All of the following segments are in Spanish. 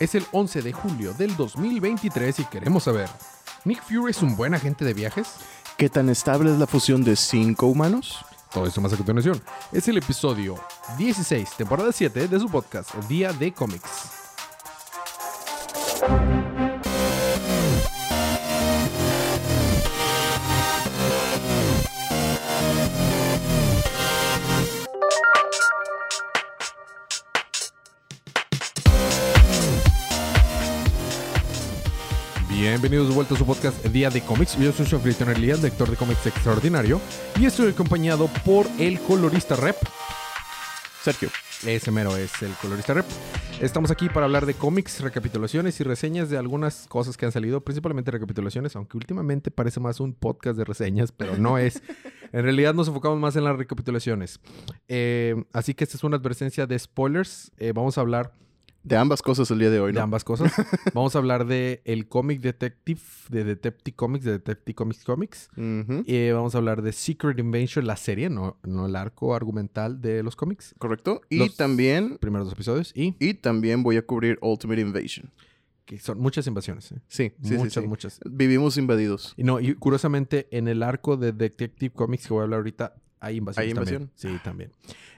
Es el 11 de julio del 2023 y queremos saber, ¿Nick Fury es un buen agente de viajes? ¿Qué tan estable es la fusión de cinco humanos? Todo esto más a continuación. Es el episodio 16, temporada 7 de su podcast, Día de Cómics. Bienvenidos de vuelta a su podcast Día de Cómics. Yo soy su anfitrión Elías, lector de cómics extraordinario, y estoy acompañado por el colorista rep, Sergio. ese mero es el colorista rep. Estamos aquí para hablar de cómics, recapitulaciones y reseñas de algunas cosas que han salido, principalmente recapitulaciones, aunque últimamente parece más un podcast de reseñas, pero no es. En realidad nos enfocamos más en las recapitulaciones. Eh, así que esta es una advertencia de spoilers. Eh, vamos a hablar De ambas cosas el día de hoy, de ¿no? ambas cosas. Vamos a hablar de el cómic Detective, de Detective Comics, de Detective Comics Comics. Eh, vamos a hablar de Secret Invasion, la serie, no, no el arco argumental de los cómics. Correcto. Y Los- también, Primeros dos episodios y y también voy a cubrir Ultimate Invasion. que son muchas invasiones. ¿eh? Sí, sí, muchas, sí, sí. muchas. Vivimos invadidos. Y no, y curiosamente, en el arco de Detective Comics que voy a hablar ahorita, hay invasión. ¿Hay también. Sí, también.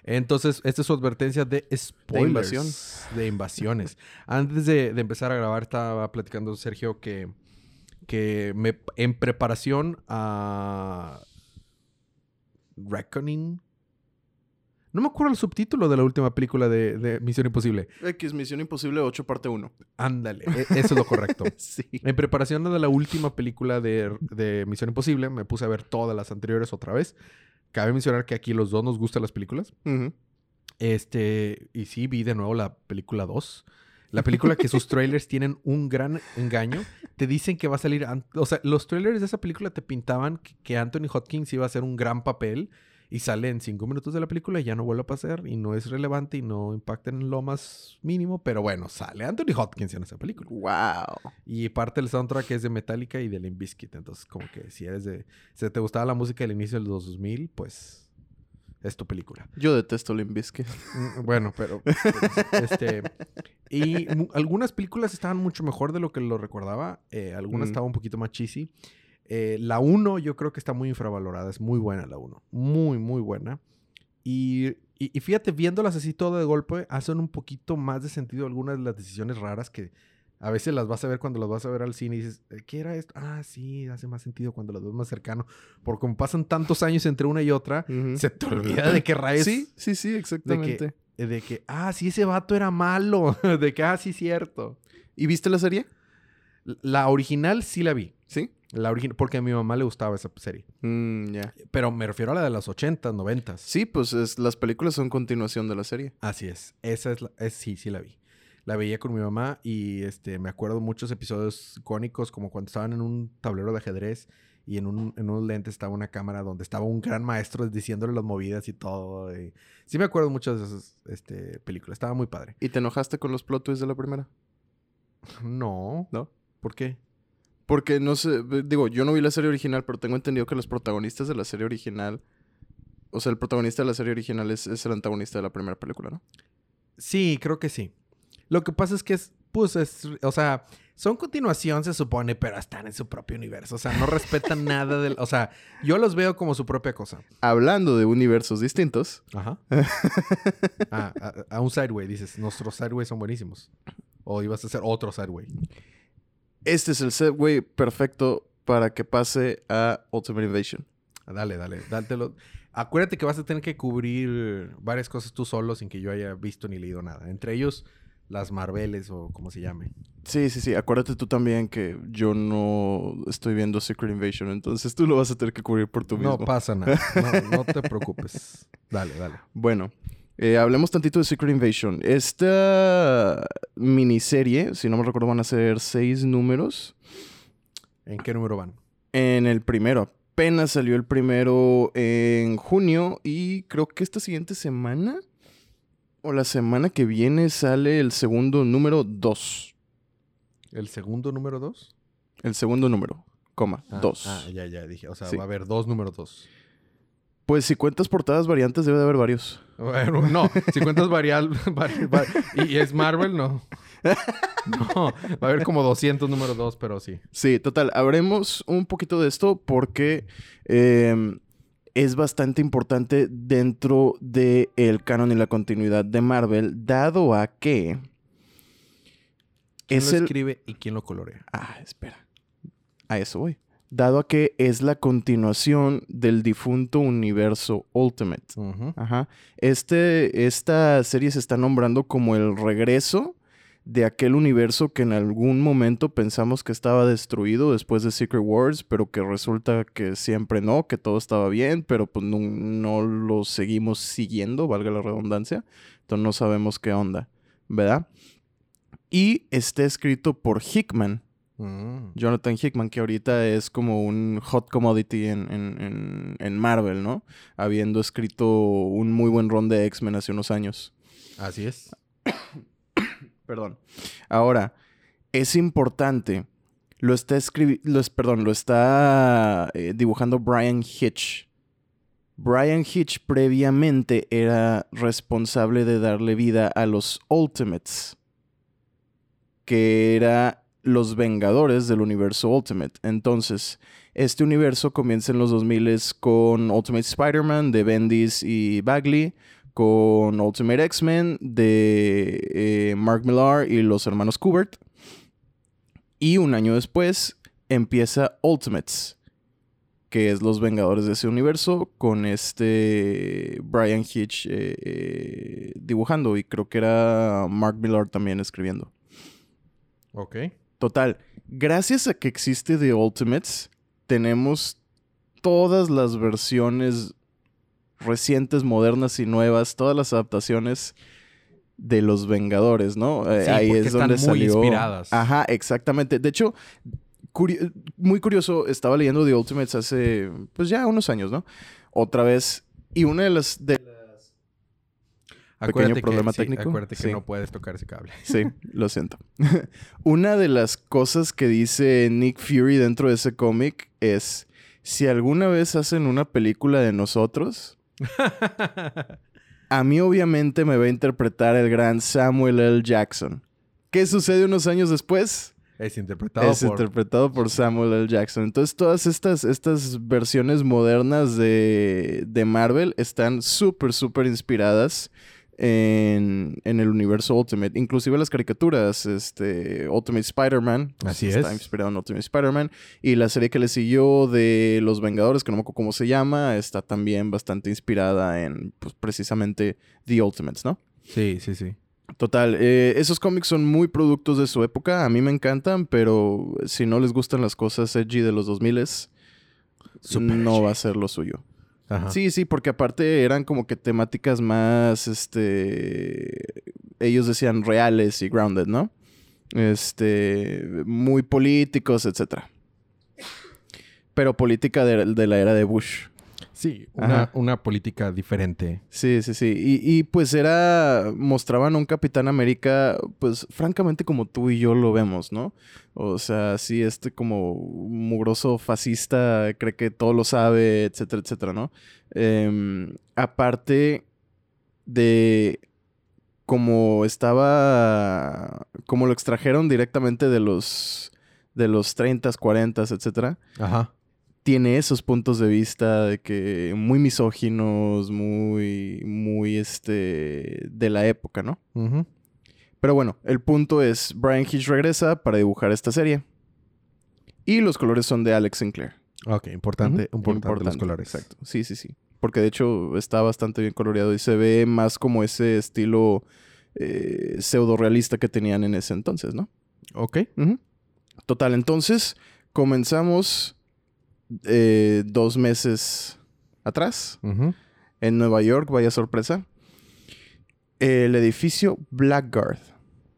Entonces, esta es su advertencia de spoilers. invasión. De invasiones. Antes de, de empezar a grabar, estaba platicando Sergio que, que me, en preparación a Reckoning. No me acuerdo el subtítulo de la última película de, de Misión Imposible. X Misión Imposible 8 parte 1. Ándale, e- eso es lo correcto. sí. En preparación de la última película de, de Misión Imposible, me puse a ver todas las anteriores otra vez. Cabe mencionar que aquí los dos nos gustan las películas. Este, y sí, vi de nuevo la película 2. La película que sus trailers tienen un gran engaño. Te dicen que va a salir... O sea, los trailers de esa película te pintaban que- que Anthony Hopkins iba a hacer un gran papel y sale en cinco minutos de la película y ya no vuelve a pasar y no es relevante y no impacta en lo más mínimo. Pero bueno, sale Anthony Hopkins en esa película. Wow. Y parte del soundtrack es de Metallica y de Limp Bizkit. Entonces, como que si eres de... Si te gustaba la música del inicio de los 2000, pues... Es tu película. Yo detesto Limp Bizkit. Mm, Bueno, pero... este... Y algunas películas estaban mucho mejor de lo que lo recordaba. eh, algunas Mm. estaban un poquito más cheesy. Eh, la 1 yo creo que está muy infravalorada. Es muy buena la 1. Muy, muy buena. Y, y, y fíjate, viéndolas así todo de golpe, hacen un poquito más de sentido algunas de las decisiones raras que a veces las vas a ver cuando las vas a ver al cine y dices, "Eh, ¿qué era esto? Ah, sí, hace más sentido cuando las ves más cercano. Porque como pasan tantos años entre una y otra, Ujú. se te olvida de qué rayos. Sí, sí, sí, exactamente. eh, De que, ah, sí, ese vato era malo. de que, ah, sí, cierto. ¿Y viste la serie? La original sí la vi. Sí. La original, porque a mi mamá le gustaba esa serie. Mm. Pero me refiero a la de los 80, 90. Sí, pues es- las películas son continuación de la serie. Así es. Esa es la. es- sí, sí la vi. La veía con mi mamá y este, me acuerdo muchos episodios icónicos, como cuando estaban en un tablero de ajedrez y en, un, en unos lentes estaba una cámara donde estaba un gran maestro diciéndole las movidas y todo. y- Sí me acuerdo mucho de esas este, películas. Estaba muy padre. ¿Y te enojaste con los plot twists de la primera? No. ¿No? ¿Por qué? Porque no sé, digo, yo no vi la serie original, pero tengo entendido que los protagonistas de la serie original, o sea, el protagonista de la serie original es, es el antagonista de la primera película, ¿no? Sí, creo que sí. Lo que pasa es que es, pues, es, o sea, son continuación, se supone, pero están en su propio universo. O sea, no respetan nada del. O sea, yo los veo como su propia cosa. Hablando de universos distintos, Ajá. Ah, a, a un sideway, dices, nuestros sideways son buenísimos. O ibas a hacer otro sideway. Este es el segue perfecto para que pase a Ultimate Invasion. Dale, dale, dátelo. Acuérdate que vas a tener que cubrir varias cosas tú solo sin que yo haya visto ni leído nada. Entre ellos, las Marveles o como se llame. Sí, sí, sí. Acuérdate tú también que yo no estoy viendo Secret Invasion, entonces tú lo vas a tener que cubrir por tú mismo. No pasa nada. No, no te preocupes. Dale, dale. Bueno, eh, hablemos tantito de Secret Invasion. Esta miniserie, si no me recuerdo, van a ser seis números. ¿En qué número van? En el primero. Apenas salió el primero en junio y creo que esta siguiente semana o la semana que viene sale el segundo número 2. ¿El segundo número dos? El segundo número, coma, Ah, 2. Ah, ya, ya dije. O sea, Sí. va a haber dos números dos. Pues si cuentas portadas variantes debe de haber varios. Bueno, no. Si cuentas varial... vari- va- y, es Marvel, no. No, va a haber como 200 número 2, pero sí. Sí, total. Habremos un poquito de esto porque eh, es bastante importante dentro del canon y la continuidad de Marvel, dado a que ¿Quién es lo el... escribe y quién lo colorea? Ah, espera. A eso voy. Dado a que es la continuación del difunto universo Ultimate. Ajá. Este, esta serie se está nombrando como el regreso de aquel universo que en algún momento pensamos que estaba destruido después de Secret Wars, pero que resulta que siempre no, que todo estaba bien, pero pues no, no lo seguimos siguiendo, valga la redundancia. Entonces no sabemos qué onda, ¿verdad? Y está escrito por Hickman, Mm. Jonathan Hickman, que ahorita es como un hot commodity en, en- en- en Marvel, ¿no? Habiendo escrito un muy buen ron de X-Men hace unos años. Así es. Perdón. Ahora, es importante. Lo está escribiendo, perdón, lo está eh, dibujando Brian Hitch. Brian Hitch previamente era responsable de darle vida a los Ultimates, que era los Vengadores del universo Ultimate. Entonces, este universo comienza en los 2000 con Ultimate Spider-Man de Bendis y Bagley, con Ultimate X-Men de eh, Mark Millar y los hermanos Kubert. Y un año después empieza Ultimates, que es los Vengadores de ese universo, con este Brian Hitch eh, eh, dibujando y creo que era Mark Millar también escribiendo. Ok. Total, gracias a que existe The Ultimates, tenemos todas las versiones recientes, modernas y nuevas, todas las adaptaciones de los Vengadores, ¿no? Eh, Sí, ahí porque es están donde muy salió. inspiradas. Ajá, exactamente. De hecho, muy curioso, estaba leyendo The Ultimates hace, pues ya unos años, ¿no? Otra vez. Y una de las, de Acuérdate problema que, sí, técnico. acuérdate que Sí. no puedes tocar ese cable. Sí, lo siento. Una de las cosas que dice Nick Fury dentro de ese cómic es, si alguna vez hacen una película de nosotros, a mí obviamente me va a interpretar el gran Samuel L. Jackson. ¿Qué sucede unos años después? es interpretado es por... interpretado por Samuel L. Jackson. Entonces todas estas, estas versiones modernas de, de Marvel están súper, súper inspiradas en, en el universo Ultimate. Inclusive las caricaturas, este, Ultimate Spider-Man. pues, Así está es. inspirado en Ultimate Spider-Man. Y la serie que le siguió de Los Vengadores, que no me acuerdo cómo se llama, está también bastante inspirada en, pues, precisamente The Ultimates, ¿no? Sí, sí, sí. Total, eh, esos cómics son muy productos de su época, a mí me encantan, pero si no les gustan las cosas edgy de los 2000 Super no edgy. va a ser lo suyo. Sí, sí, porque aparte eran como que temáticas más, este, ellos decían reales y grounded, ¿no? Este, muy políticos, etcétera. Pero política de la era de Bush. Sí, una, política diferente. Sí, sí, sí. Y, y, pues era. Mostraban a un Capitán América, pues francamente como tú y yo lo vemos, ¿no? O sea, sí, este como mugroso fascista, cree que todo lo sabe, etcétera, etcétera, ¿no? Em, aparte de. Como estaba. Como lo extrajeron directamente de los. De los 30s, 40s, etcétera Ajá. Tiene esos puntos de vista de que muy misóginos, muy, muy, este, de la época, ¿no? Pero bueno, el punto es, Brian Hitch regresa para dibujar esta serie. Y los colores son de Alex Sinclair. Ok, importante, Ujú, importante, los colores. Exacto. Sí, sí, sí. Porque de hecho está bastante bien coloreado y se ve más como ese estilo eh, pseudo realista que tenían en ese entonces, ¿no? Ok. Total, entonces comenzamos eh, dos meses atrás en Nueva York, vaya sorpresa. El edificio Blackguard,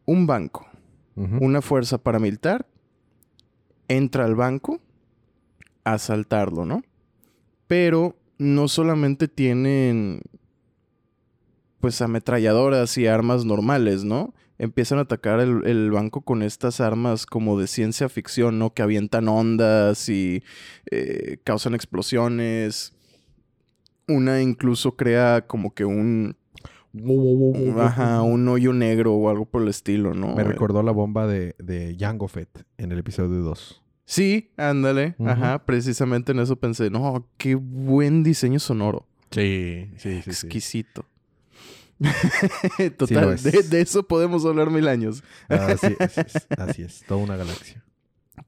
un banco, una fuerza paramilitar, entra al banco a asaltarlo, ¿no? Pero no solamente tienen pues ametralladoras y armas normales, ¿no? Empiezan a atacar el, el banco con estas armas como de ciencia ficción, ¿no? Que avientan ondas y eh, causan explosiones. Una incluso crea como que un... Ajá, un hoyo negro o algo por el estilo, ¿no? Me recordó la bomba de, de Jango Fett en el episodio 2. Sí, ándale. Ajá, precisamente en eso pensé, no, qué buen diseño sonoro. Sí, sí, sí. Exquisito. Total, de, eso podemos hablar mil años. así, es, así es, toda una galaxia.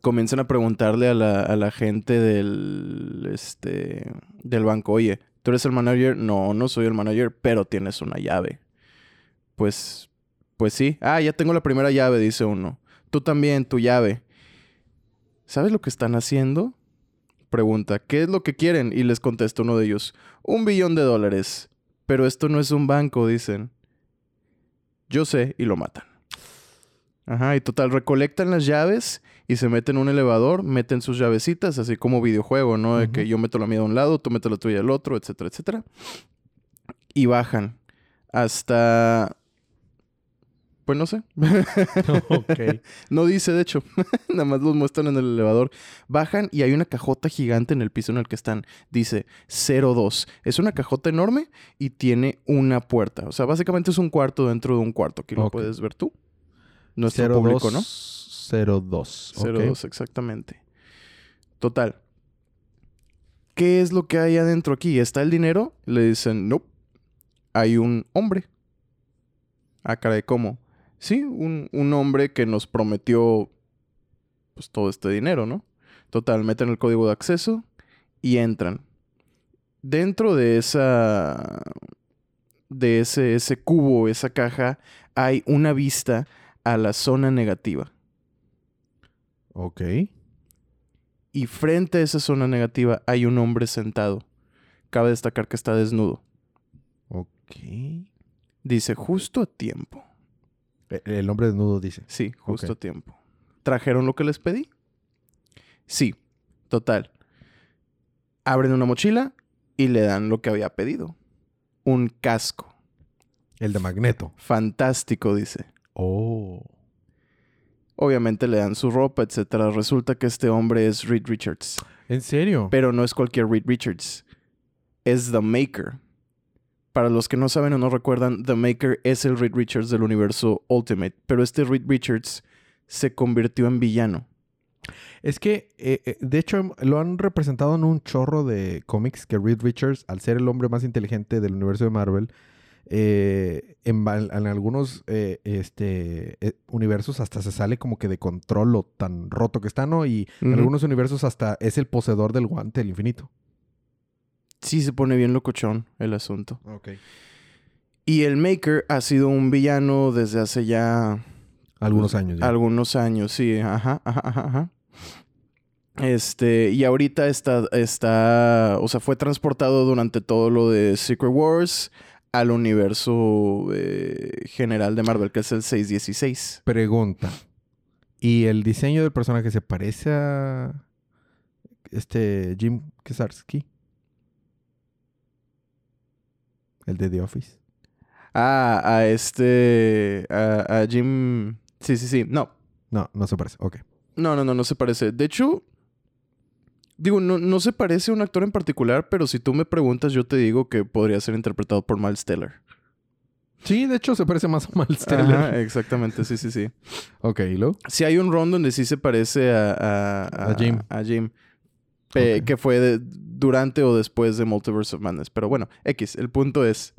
Comienzan a preguntarle a la, a la gente del, este, del banco, oye, ¿tú eres el manager? No, no soy el manager, pero tienes una llave. Pues, pues sí. Ah, ya tengo la primera llave, dice uno. Tú también, tu llave. ¿Sabes lo que están haciendo? Pregunta, ¿qué es lo que quieren? Y les contesta uno de ellos, un billón de dólares. Pero esto no es un banco, dicen. Yo sé, y lo matan. Ajá, y total, recolectan las llaves y se meten en un elevador, meten sus llavecitas, así como videojuego, ¿no? De que yo meto la mía de un lado, tú metes la tuya al otro, etcétera, etcétera. Y bajan hasta pues no sé. No dice, de hecho. Nada más los muestran en el elevador. Bajan y hay una cajota gigante en el piso en el que están. Dice 02. Es una cajota enorme y tiene una puerta. O sea, básicamente es un cuarto dentro de un cuarto. Aquí lo puedes ver tú. Nuestro público, ¿no? 02. 02, exactamente. Total. ¿Qué es lo que hay adentro aquí? ¿Está el dinero? Le dicen, no. Hay un hombre. Ah, caray, ¿cómo? Sí, un, un hombre que nos prometió pues todo este dinero, ¿no? Total, meten el código de acceso y entran. Dentro de esa de ese, ese cubo, esa caja, hay una vista a la zona negativa. Ok. Y frente a esa zona negativa hay un hombre sentado. Cabe destacar que está desnudo. Ok. Dice, justo a tiempo. Eh, el hombre desnudo dice. Sí, justo a tiempo. ¿Trajeron lo que les pedí? Sí, total. Abren una mochila y le dan lo que había pedido. Un casco. El de Magneto. Fantástico, dice. Oh. Obviamente le dan su ropa, etc. Resulta que este hombre es Reed Richards. ¿En serio? Pero no es cualquier Reed Richards. Es The Maker. Para los que no saben o no recuerdan, The Maker es el Reed Richards del universo Ultimate, pero este Reed Richards se convirtió en villano. Es que, eh, eh, de hecho, lo han representado en un chorro de cómics que Reed Richards, al ser el hombre más inteligente del universo de Marvel, eh, en, algunos este, universos hasta se sale como que de control lo tan roto que está, ¿no? Y en algunos universos hasta es el poseedor del guante del infinito sí se pone bien locochón el asunto. Ok. Y el Maker ha sido un villano desde hace ya... Algunos años. Ya. Algunos años, sí. Ajá, ajá, ajá, Este, y ahorita está, está, o sea, fue transportado durante todo lo de Secret Wars al universo eh, general de Marvel, que es el 616. Pregunta. ¿Y el diseño del personaje se parece a este Jim Kesarski? El de The Office. Ah, a este. A, Jim. Sí, sí, sí. No. No, no se parece. Ok. No, no, no, no se parece. De hecho. Digo, no, no se parece a un actor en particular, pero si tú me preguntas, yo te digo que podría ser interpretado por Miles Teller. Sí, de hecho se parece más a Miles Teller. exactamente, sí, sí, sí. ok, ¿y luego? Sí, hay un ron donde sí se parece a, a, Jim. A Jim. Que fue durante o después de Multiverse of Madness. Pero bueno, X, el punto es.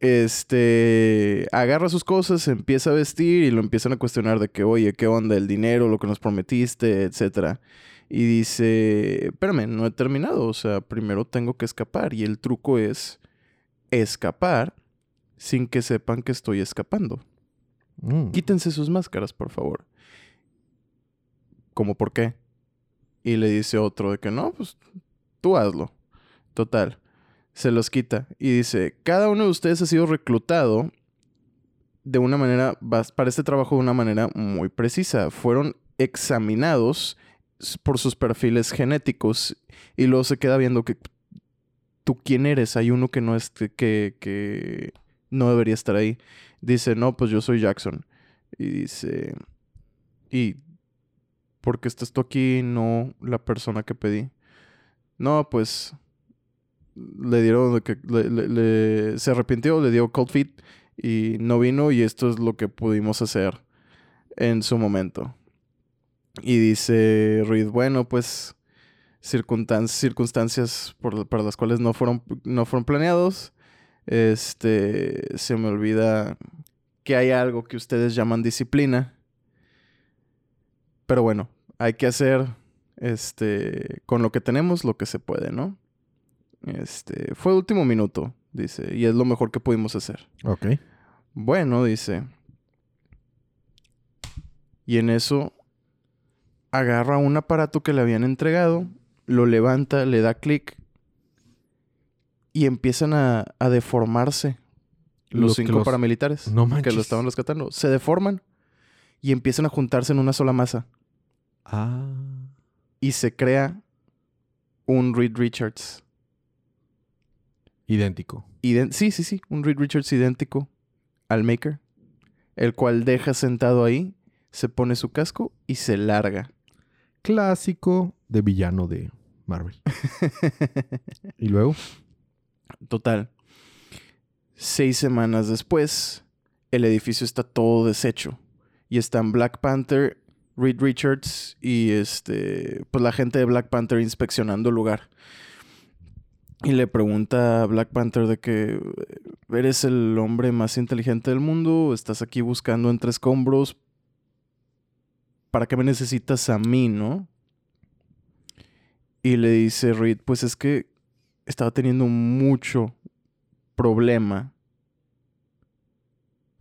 Este agarra sus cosas, empieza a vestir y lo empiezan a cuestionar de que, oye, ¿qué onda? El dinero, lo que nos prometiste, etcétera. Y dice, espérame, no he terminado. O sea, primero tengo que escapar. Y el truco es escapar sin que sepan que estoy escapando. Mm. Quítense sus máscaras, por favor. ¿Cómo por qué? Y le dice otro de que no, pues tú hazlo. Total. Se los quita y dice, cada uno de ustedes ha sido reclutado de una manera, para este trabajo de una manera muy precisa. Fueron examinados por sus perfiles genéticos y luego se queda viendo que tú quién eres. Hay uno que no es, que, que no debería estar ahí. Dice, no, pues yo soy Jackson. Y dice, y porque estás tú aquí no la persona que pedí. No, pues le dieron que le- se arrepintió, le dio cold feet y no vino y esto es lo que pudimos hacer en su momento. Y dice Reed, bueno, pues circunstan- circunstancias para las cuales no fueron, no fueron planeados. Este, se me olvida que hay algo que ustedes llaman disciplina. Pero bueno, hay que hacer este con lo que tenemos lo que se puede, ¿no? Este, fue último minuto, dice, y es lo mejor que pudimos hacer. Ok. Bueno, dice. Y en eso agarra un aparato que le habían entregado, lo levanta, le da clic y empiezan a, a deformarse los cinco los- paramilitares No que lo estaban rescatando. Se deforman y empiezan a juntarse en una sola masa Ah. y se crea un Reed Richards. Idéntico. Sí, sí, sí, un Reed Richards idéntico al Maker, el cual deja sentado ahí, se pone su casco y se larga. Clásico de villano de Marvel. y luego. Total. Seis semanas después, el edificio está todo deshecho. Y están Black Panther, Reed Richards y este. Pues la gente de Black Panther inspeccionando el lugar. Y le pregunta a Black Panther de que eres el hombre más inteligente del mundo, estás aquí buscando entre escombros. ¿Para qué me necesitas a mí, no? Y le dice Reed, pues es que estaba teniendo mucho problema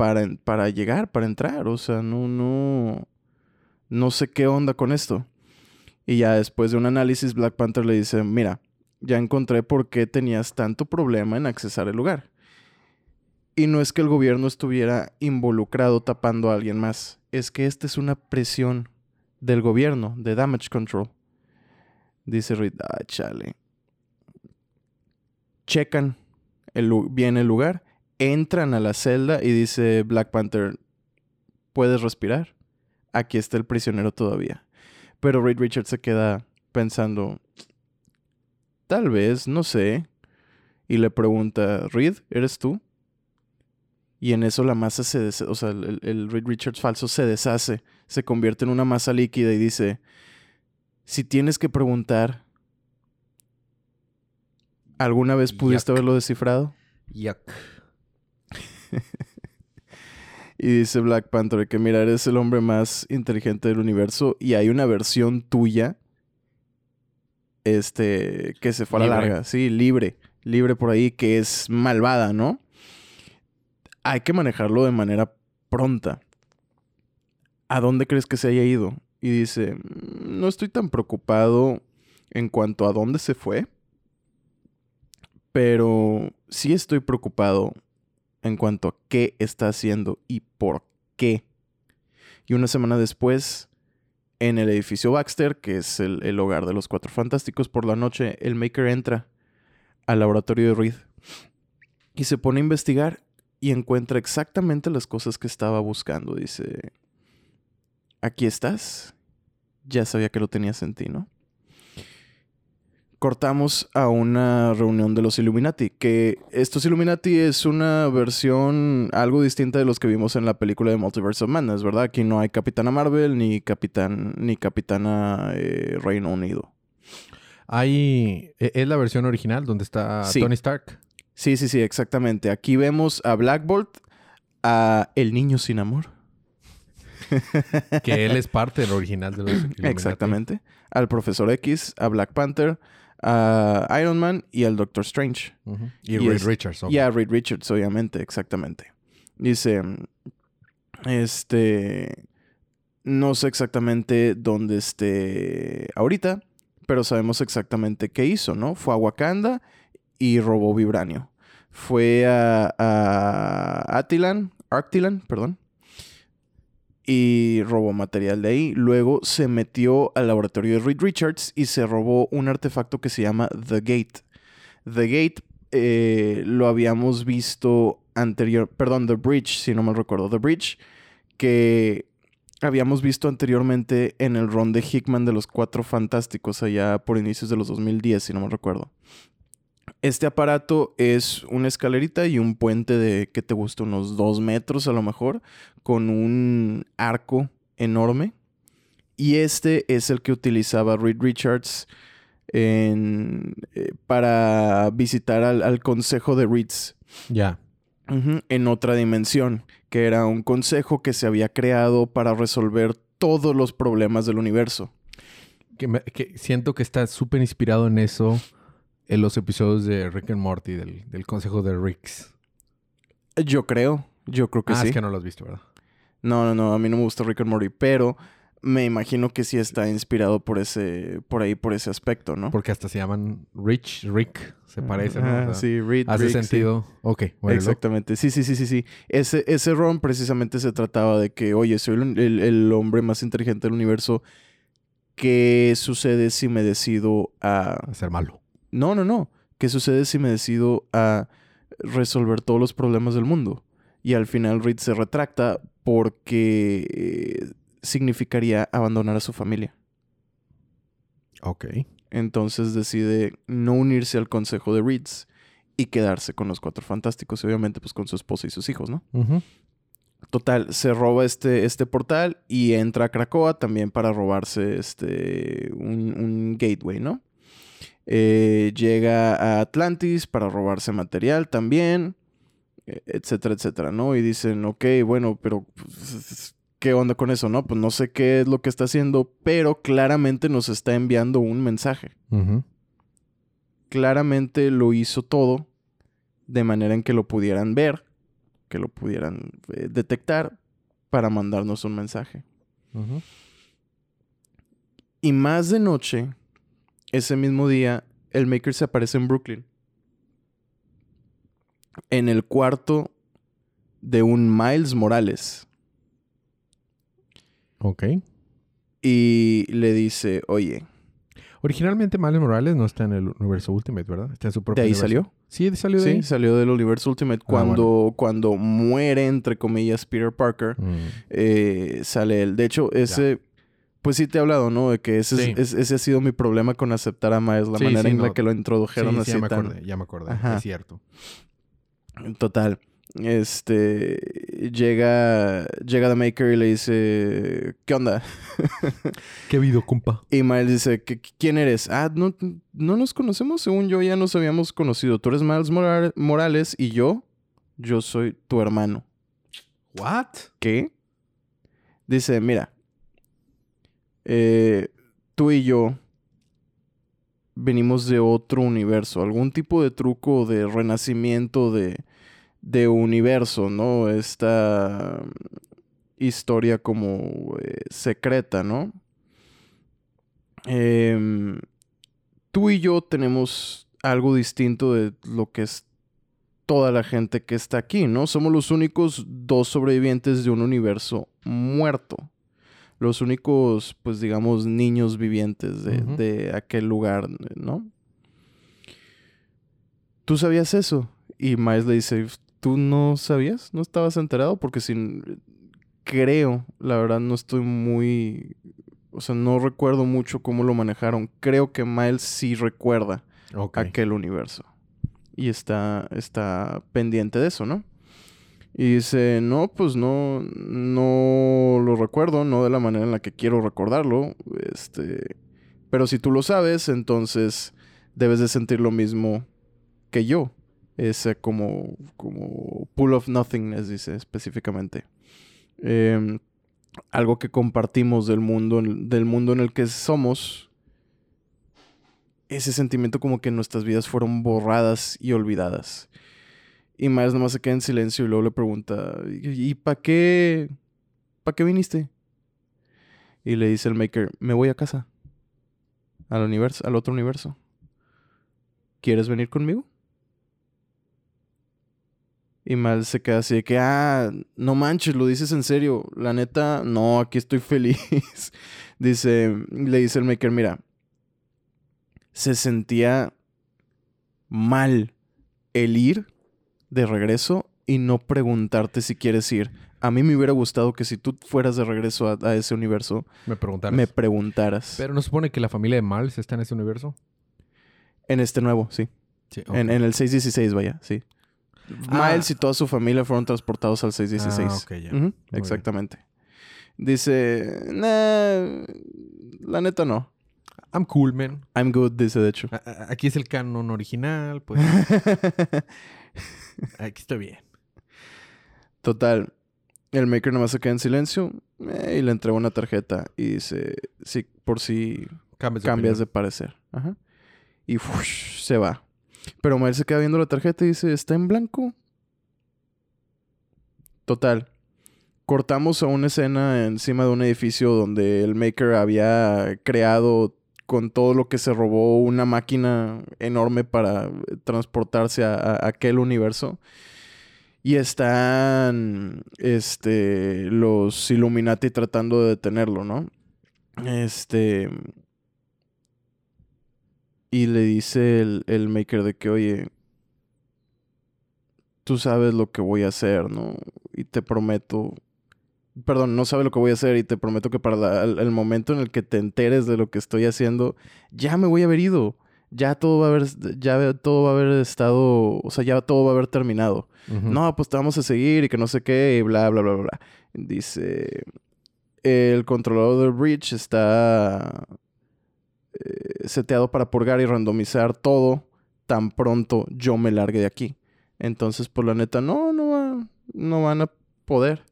para, para llegar, para entrar. O sea, no, no, no sé qué onda con esto. Y ya después de un análisis, Black Panther le dice, mira, ya encontré por qué tenías tanto problema en accesar el lugar. Y no es que el gobierno estuviera involucrado tapando a alguien más, es que esta es una presión del gobierno, de damage control. Dice Reed, ah, chale. Checan el, bien el lugar, entran a la celda y dice Black Panther, ¿puedes respirar? Aquí está el prisionero todavía. Pero Reed Richards se queda pensando, tal vez, no sé. Y le pregunta, Reed, ¿eres tú? Y en eso la masa se deshace, o sea, el, el Reed Richards falso se deshace, se convierte en una masa líquida y dice, si tienes que preguntar, ¿alguna vez pudiste Yuck. haberlo descifrado? Yuck. Y dice Black Panther que mira, eres el hombre más inteligente del universo y hay una versión tuya este que se fue a la Libre. larga, sí, libre, libre por ahí que es malvada, ¿no? Hay que manejarlo de manera pronta. ¿A dónde crees que se haya ido? Y dice, "Mm, no estoy tan preocupado en cuanto a dónde se fue, pero sí estoy preocupado en cuanto a qué está haciendo y por qué. Y una semana después, en el edificio Baxter, que es el, hogar de los Cuatro Fantásticos, por la noche, el Maker entra al laboratorio de Reed y se pone a investigar y encuentra exactamente las cosas que estaba buscando. Dice, aquí estás. Ya sabía que lo tenías en ti, ¿no? Cortamos a una reunión de los Illuminati, que estos Illuminati es una versión algo distinta de los que vimos en la película de Multiverse of Madness, ¿verdad? Aquí no hay Capitana Marvel ni Capitán ni Capitana eh, Reino Unido. Hay. e- Es la versión original donde está Sí. Tony Stark. Sí, sí, sí, exactamente. Aquí vemos a Black Bolt, a El Niño Sin Amor. Que él es parte del original de los Illuminati. Exactamente. Al Profesor X, a Black Panther, a Iron Man y al Doctor Strange. Y, Y Reed es- Richards. Y a Reed Richards, obviamente, exactamente. Dice, este, no sé exactamente dónde esté ahorita, pero sabemos exactamente qué hizo, ¿no? Fue a Wakanda y robó Vibranio. Fue a, a Attilan, Arctilan, perdón, y robó material de ahí. Luego se metió al laboratorio de Reed Richards y se robó un artefacto que se llama The Gate. The Gate eh, lo habíamos visto anterior, perdón, The Bridge, si no mal recuerdo, The Bridge, que habíamos visto anteriormente en el run de Hickman de los Cuatro Fantásticos allá por inicios de los 2010, si no mal recuerdo. Este aparato es una escalerita y un puente de, que te gusta? Unos dos metros a lo mejor, con un arco enorme. Y este es el que utilizaba Reed Richards en, eh, para visitar al, al consejo de Reeds. Ya. En otra dimensión, que era un consejo que se había creado para resolver todos los problemas del universo. Que, me- que siento que está súper inspirado en eso en los episodios de Rick and Morty, del, del consejo de Ricks. Yo creo, yo creo que ah, sí. es que no lo has visto, ¿verdad? No, no, no, a mí no me gusta Rick and Morty, pero me imagino que sí está inspirado por ese, por ahí, por ese aspecto, ¿no? Porque hasta se llaman Rich, Rick, se parecen, ¿no? Ah, O sea, sí, Reed, Hace Rick, sí. sentido. Ok, bueno. Exactamente, sí, sí, sí, sí, sí. Ese, ese ron precisamente se trataba de que, oye, soy el, el- el hombre más inteligente del universo. ¿Qué sucede si me decido a... A ser malo. No, no, no. ¿Qué sucede si me decido a resolver todos los problemas del mundo? Y al final Reed se retracta porque eh, significaría abandonar a su familia. Ok. Entonces decide no unirse al consejo de Reeds y quedarse con los cuatro fantásticos y obviamente pues con su esposa y sus hijos, ¿no? Total, se roba este, este portal y entra a Krakoa también para robarse este, un, un gateway, ¿no? Eh, llega a Atlantis para robarse material también, eh, etcétera, etcétera, ¿no? Y dicen, ok, bueno, pero pues, ¿qué onda con eso, no? Pues no sé qué es lo que está haciendo, pero claramente nos está enviando un mensaje. Claramente lo hizo todo de manera en que lo pudieran ver, que lo pudieran eh, detectar para mandarnos un mensaje. Y más de noche, ese mismo día, el Maker se aparece en Brooklyn. En el cuarto de un Miles Morales. Ok. Y le dice, oye, Originalmente Miles Morales no está en el universo Ultimate, ¿verdad? Está en su propio ¿de ahí universo. salió? Sí, salió de Sí, ahí. salió del universo Ultimate. Ah, Cuando, cuando muere, entre comillas, Peter Parker, Mm. eh, sale él. De hecho, ese... Pues sí te he hablado, ¿no? De que ese, es- Sí. es- ese ha sido mi problema con aceptar a Miles, la Sí, manera sí, en la que lo introdujeron Sí, sí, así ya me tan- acordé, ya me acordé. Ajá. Es cierto. Total. Este llega llega The Maker y le dice, ¿qué onda? ¿Qué video, compa? Y Miles dice, "¿Qué- ¿quién eres? Ah, no, no nos conocemos, según yo ya nos habíamos conocido. Tú eres Miles Mora- Morales y yo, yo soy tu hermano. ¿What? ¿Qué? Dice, mira, eh, tú y yo venimos de otro universo, algún tipo de truco de renacimiento de, de universo, ¿no? Esta historia como eh, secreta, ¿no? Em, tú y yo tenemos algo distinto de lo que es toda la gente que está aquí, ¿no? Somos los únicos dos sobrevivientes de un universo muerto. Los únicos, pues digamos, niños vivientes de, aquel lugar, ¿no? ¿Tú sabías eso? Y Miles le dice, ¿tú no sabías? ¿No estabas enterado? Porque sin... Creo, la verdad no estoy muy... O sea, no recuerdo mucho cómo lo manejaron. Creo que Miles sí recuerda aquel universo. Y está, está pendiente de eso, ¿no? Y dice, no, pues no, no lo recuerdo, no de la manera en la que quiero recordarlo. Este, pero si tú lo sabes, entonces debes de sentir lo mismo que yo. Ese como, como pool of nothingness, dice específicamente. Em, algo que compartimos del mundo, del mundo en el que somos ese sentimiento como que nuestras vidas fueron borradas y olvidadas. Y Miles nomás se queda en silencio y luego le pregunta, ¿y, para qué? ¿Para qué viniste? Y le dice el Maker, me voy a casa. Al universo, al otro universo. ¿Quieres venir conmigo? Y Miles se queda así de que, ah, no manches, lo dices en serio. La neta, no, aquí estoy feliz. dice, le dice el Maker, mira, se sentía mal el ir de regreso y no preguntarte si quieres ir. A mí me hubiera gustado que si tú fueras de regreso a, a ese universo, Me preguntaron. me preguntaras. Pero no supone que la familia de Miles está en ese universo. En este nuevo, sí. Sí, En, en el 616, vaya, sí. Ah. Miles y toda su familia fueron transportados al 616. Ah, ya. Exactamente. Dice, nah, la neta no. I'm cool, man. I'm good, dice de hecho. A- Aquí es el canon original, pues. Aquí estoy bien. Total. El maker nomás se queda en silencio eh, y le entrega una tarjeta y dice, sí, por si Cambias de cambias de parecer. Ajá. Y ¡fush! se va. Pero Miles se queda viendo la tarjeta y dice, ¿está en blanco? Total. Cortamos a una escena encima de un edificio donde el Maker había creado con todo lo que se robó una máquina enorme para transportarse a, aquel universo. Y están este, los Illuminati tratando de detenerlo, ¿no? Este. Y le dice el, el maker de que, oye, tú sabes lo que voy a hacer, ¿no? Y te prometo. Perdón, no sabes lo que voy a hacer y te prometo que para la- el, el momento en el que te enteres de lo que estoy haciendo, ya me voy a haber ido. Ya todo va a haber, ya todo va a haber estado, o sea, ya todo va a haber terminado. No, pues te vamos a seguir y que no sé qué, y bla, bla, bla, bla. bla. Dice, el controlador del bridge está eh, seteado para purgar y randomizar todo tan pronto yo me largue de aquí. Entonces, por la neta, no, no, va- no van a poder.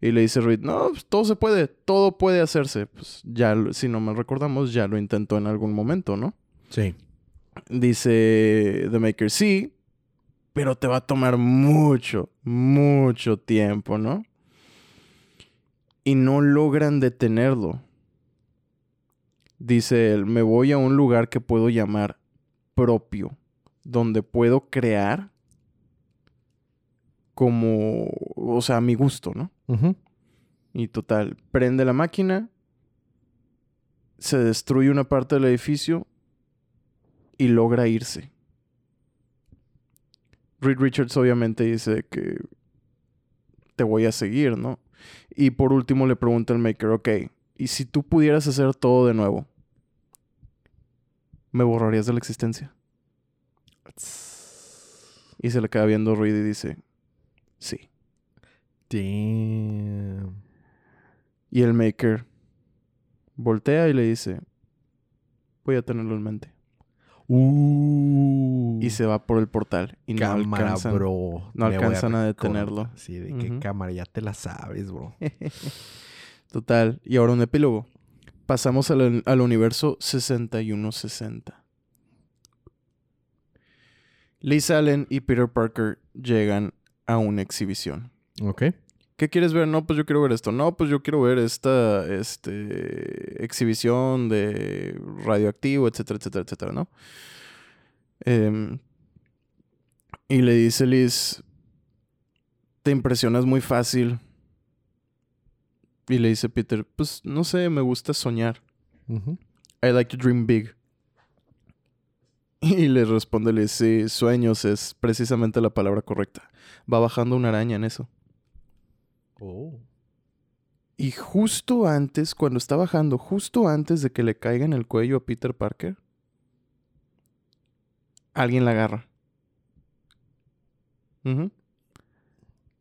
Y le dice Reed, no, pues, todo se puede, todo puede hacerse. Pues ya, si no mal recordamos, ya lo intentó en algún momento, ¿no? Sí. Dice The Maker, sí, pero te va a tomar mucho, mucho tiempo, ¿no? Y no logran detenerlo. Dice él, me voy a un lugar que puedo llamar propio, donde puedo crear como, o sea, a mi gusto, ¿no? Y total, prende la máquina, se destruye una parte del edificio y logra irse. Reed Richards obviamente dice que te voy a seguir, ¿no? Y por último le pregunta al Maker, ok, ¿y si tú pudieras hacer todo de nuevo? ¿Me borrarías de la existencia? Y se le queda viendo Reed y dice, sí. Damn. Y el Maker voltea y le dice, voy a tenerlo en mente. Uh. Y se va por el portal y no cámara, alcanzan. bro. no alcanzan a recordar. detenerlo. Sí, de qué cámara, ya te la sabes, bro. Total. Y ahora un epílogo. Pasamos al, al universo 6160. Liz Allen y Peter Parker llegan a una exhibición. Ok. ¿Qué quieres ver? No, pues yo quiero ver esto. No, pues yo quiero ver esta este, exhibición de radioactivo, etcétera, etcétera, etcétera, ¿no? Em, y le dice Liz, te impresionas muy fácil. Y le dice Peter, pues no sé, me gusta soñar. I like to dream big. Y le responde, le dice, sueños es precisamente la palabra correcta. Va bajando una araña en eso. Oh. Y justo antes, cuando está bajando, justo antes de que le caiga en el cuello a Peter Parker, alguien la agarra.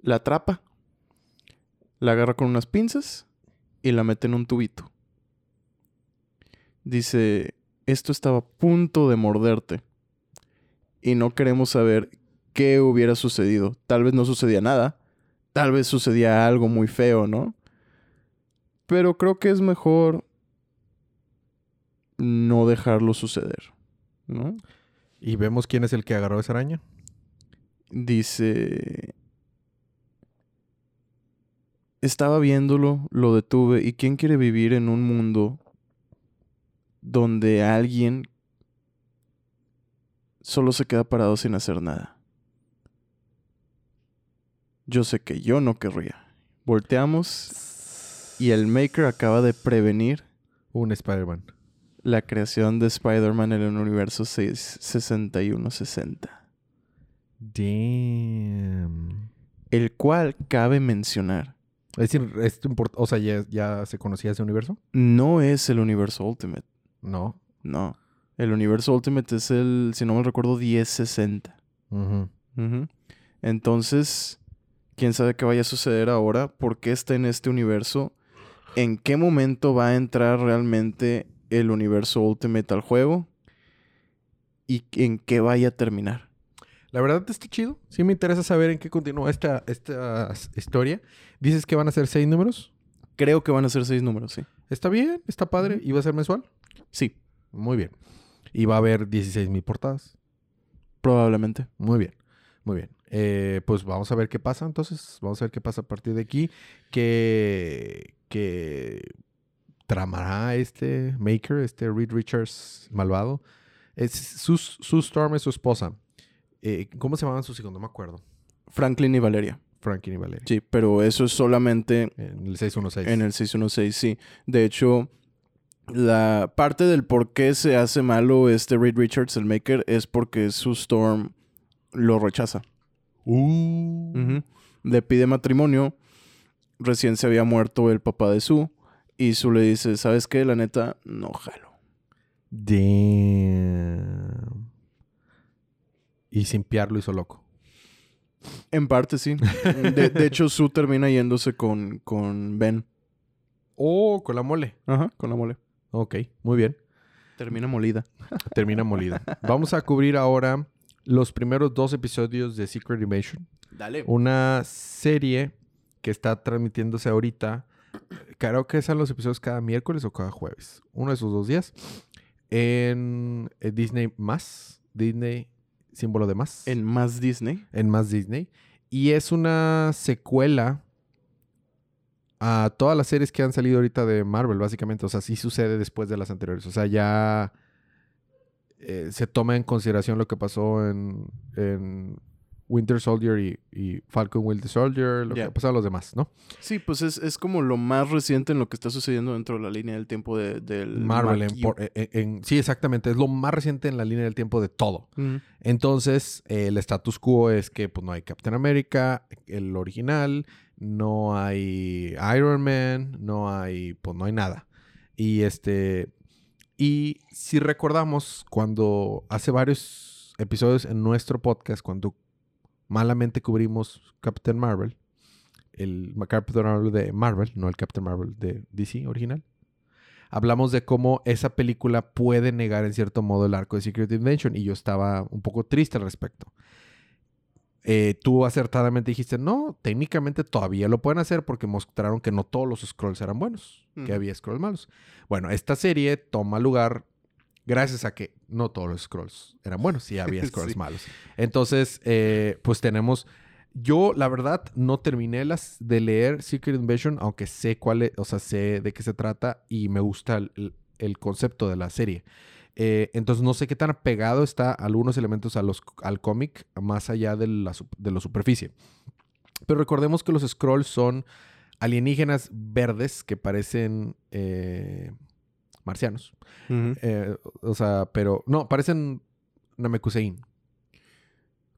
La atrapa, la agarra con unas pinzas y la mete en un tubito. Dice, esto estaba a punto de morderte y no queremos saber qué hubiera sucedido. Tal vez no sucedía nada, tal vez sucedía algo muy feo, ¿no? Pero creo que es mejor no dejarlo suceder, ¿no? ¿Y vemos quién es el que agarró esa araña? Dice... Estaba viéndolo, lo detuve, ¿y quién quiere vivir en un mundo donde alguien solo se queda parado sin hacer nada? Yo sé que yo no querría. Volteamos y el Maker acaba de prevenir Un Spider-Man. la creación de Spider-Man en el universo 6 6160, Damn. el cual cabe mencionar Es decir, es o sea, ¿ya, ya se conocía ese universo? no es el universo Ultimate, No. no. El universo Ultimate es el, si no me recuerdo, 1060. Ujú. Ujú. Entonces, quién sabe qué vaya a suceder ahora, por qué está en este universo, en qué momento va a entrar realmente el universo Ultimate al juego y en qué vaya a terminar. La verdad está chido. Sí me interesa saber en qué continúa esta, esta historia. Dices que van a ser seis números. Creo que van a ser seis números, sí. Está bien, está padre. ¿Y va a ser mensual? Sí, Muy bien. Y va a haber 16 mil portadas. probablemente. Muy bien, muy bien. Eh, pues vamos a ver qué pasa entonces. Vamos a ver qué pasa a partir de aquí. ¿Qué, qué tramará este Maker, este Reed Richards malvado? Es, Storm es su esposa. Eh, ¿Cómo se llamaban sus hijos? No me acuerdo. Franklin y Valeria. Franklin y Valeria. Sí, pero eso es solamente En el 616. en el 616, sí. De hecho, la parte del por qué se hace malo este Reed Richards, el Maker, es porque su Storm lo rechaza. Uh. Le pide matrimonio. Recién se había muerto el papá de Sue. Y Sue le dice, ¿sabes qué? La neta, no jalo. Damn. Y sin piar lo hizo loco. En parte sí. De, de hecho, Sue termina yéndose con, con Ben. Oh, con la mole. Ajá, con la mole. Ok, muy bien. Termina molida. Termina molida. Vamos a cubrir ahora los primeros dos episodios de Secret Invasion. Dale. Una serie que está transmitiéndose ahorita. Creo que son los episodios cada miércoles o cada jueves. Uno de esos dos días. En eh, Disney más. Disney, símbolo de más. En más Disney. en más Disney. Y es una secuela a todas las series que han salido ahorita de Marvel, básicamente. O sea, sí sucede después de las anteriores. O sea, ya eh, se toma en consideración lo que pasó en, en Winter Soldier y, y Falcon Winter Soldier, lo que ha pasado a los demás, ¿no? Sí, pues es, es como lo más reciente en lo que está sucediendo dentro de la línea del tiempo de, del Marvel. En, por- eh, en- en- sí, exactamente. Es lo más reciente en la línea del tiempo de todo. Entonces, eh, el status quo es que pues, no hay Captain America, el original, no hay Iron Man, no hay, pues no hay nada. Y este, y si recordamos cuando hace varios episodios en nuestro podcast, cuando malamente cubrimos Captain Marvel, el Captain Marvel de Marvel, no el Captain Marvel de DC original. Hablamos de cómo esa película puede negar en cierto modo el arco de Secret Invasion y yo estaba un poco triste al respecto. Eh, tú acertadamente dijiste, no, técnicamente todavía lo pueden hacer porque mostraron que no todos los scrolls eran buenos, que había scrolls malos. Bueno, esta serie toma lugar gracias a que no todos los scrolls eran buenos y había scrolls Sí. malos. Entonces, eh, pues tenemos... Yo, la verdad, no terminé las de leer Secret Invasion, aunque sé cuál es, o sea, sé de qué se trata y me gusta el, el concepto de la serie. Eh, entonces no sé qué tan apegado está algunos elementos a los, al cómic, más allá de la, sup- de la superficie. Pero recordemos que los scrolls son alienígenas verdes que parecen eh, marcianos. Eh, o sea, pero no, parecen Namekusein.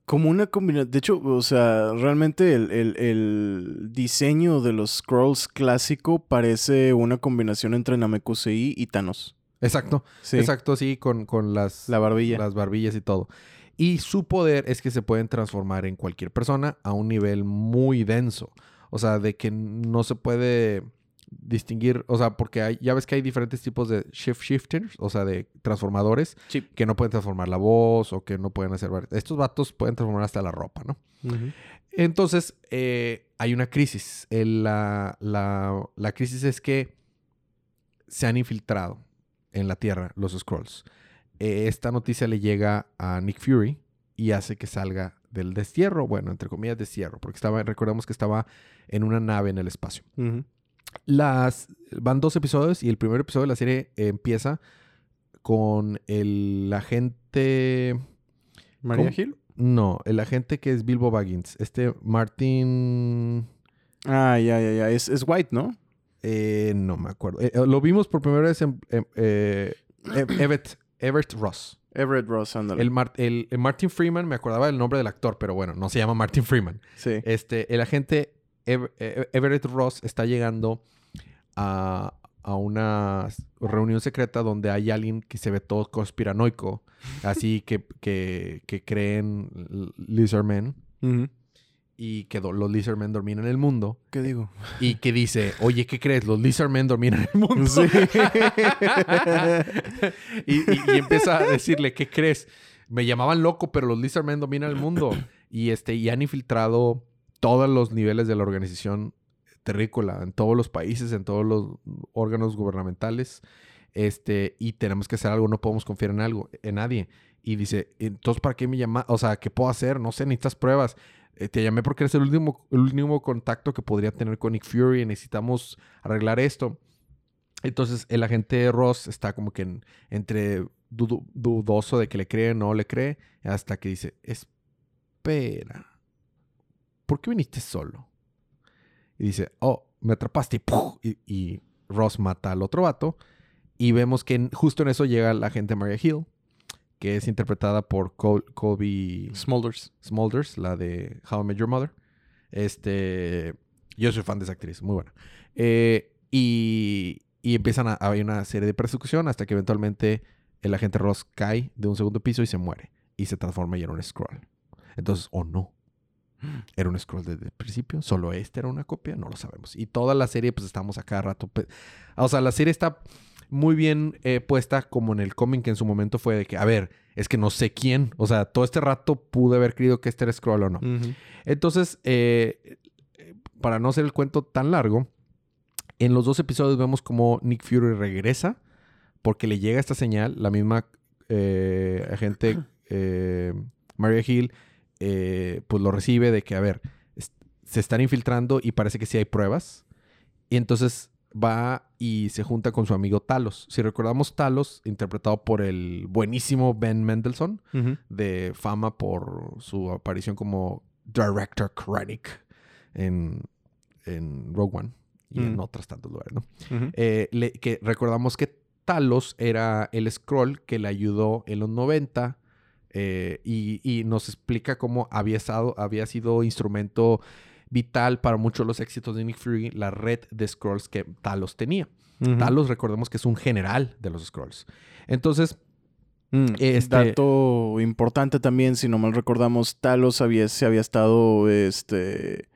Como una combinación. De hecho, o sea, realmente el, el- el diseño de los scrolls clásico parece una combinación entre Namekusei y Thanos. Exacto, Sí. exacto, sí, con, con las, La barbilla. las barbillas y todo. Y su poder es que se pueden transformar en cualquier persona a un nivel muy denso. O sea, de que no se puede distinguir, o sea, porque hay, ya ves que hay diferentes tipos de shift shifters, o sea, de transformadores que no pueden transformar la voz o que no pueden hacer... Estos vatos pueden transformar hasta la ropa, ¿no? Entonces, eh, hay una crisis. El- la, la- la crisis es que se han infiltrado en la Tierra los Scrolls. Eh, esta noticia le llega a Nick Fury y hace que salga del destierro, bueno, entre comillas destierro, porque estaba, recordemos que estaba en una nave en el espacio. Las van dos episodios y el primer episodio de la serie empieza con el agente ¿María ¿Cómo? Hill? no, el agente que es Bilbo Baggins, este Martin Ah, ya, ya, ya. Es, es White, ¿no? Eh, no me acuerdo. Eh, eh, lo vimos por primera vez en eh, Ev- Everett, Everett Ross. Everett Ross, ándale. El, Mar- el- el Martin Freeman, me acordaba del nombre del actor, pero bueno, no se llama Martin Freeman. Sí. Este, el agente Ev- Everett Ross está llegando a, a una reunión secreta donde hay alguien que se ve todo conspiranoico, así que, que, que creen l- Lizardmen y que los Lizardmen dominan el mundo ¿Qué digo? y que dice, oye, ¿qué crees? Los Lizardmen dominan el mundo. Sí. y, y- y empieza a decirle, ¿qué crees? Me llamaban loco, pero los Lizardmen dominan el mundo. Y, este, y han infiltrado todos los niveles de la organización terrícola, en todos los países, en todos los órganos gubernamentales. Este, y tenemos que hacer algo, no podemos confiar en algo, en nadie. Y dice, entonces, ¿para qué me llama? O sea, ¿qué puedo hacer? No sé, necesitas pruebas. Eh, te llamé porque eres el último, contacto que podría tener con Nick Fury. Necesitamos arreglar esto. Entonces el agente Ross está como que en- entre dudo- dudoso de que le cree o no le cree, hasta que dice, espera, ¿por qué viniste solo? Y dice, oh, me atrapaste y, y, y Ross mata al otro vato. Y vemos que justo en eso llega la agente Maria Hill, que es interpretada por Col- Colby Smulders. Smulders, la de How I Met Your Mother. Este, yo soy fan de esa actriz, muy buena. Eh, y, y empiezan a haber una serie de persecución hasta que eventualmente el agente Ross cae de un segundo piso y se muere. Y se transforma era un scroll. Entonces, o no. Era un scroll desde el principio. Solo este era una copia. No lo sabemos. Y toda la serie, pues estamos a cada rato. O sea, la serie está muy bien eh, puesta como en el cómic que en su momento fue de que, a ver, es que no sé quién. O sea, todo este rato pude haber creído que este era scroll o no. Entonces, eh, eh, para no hacer el cuento tan largo, en los dos episodios vemos como Nick Fury regresa porque le llega esta señal, la misma eh, agente eh, Maria Hill, eh, pues lo recibe de que, a ver, se están infiltrando y parece que sí hay pruebas. Y entonces va y se junta con su amigo Talos. Si recordamos Talos, interpretado por el buenísimo Ben Mendelssohn, de fama por su aparición como Director Krennic en, en Rogue One y en otros tantos lugares. Eh, le- que recordamos que Talos era el scroll que le ayudó en los 90 eh, y, y nos explica cómo había, estado, había sido instrumento vital para muchos de los éxitos de Nick Fury, la red de scrolls que Talos tenía. Talos, recordemos que es un general de los scrolls. Entonces, Mm, Este- Dato importante también, si no mal recordamos, Talos había, se había estado, este,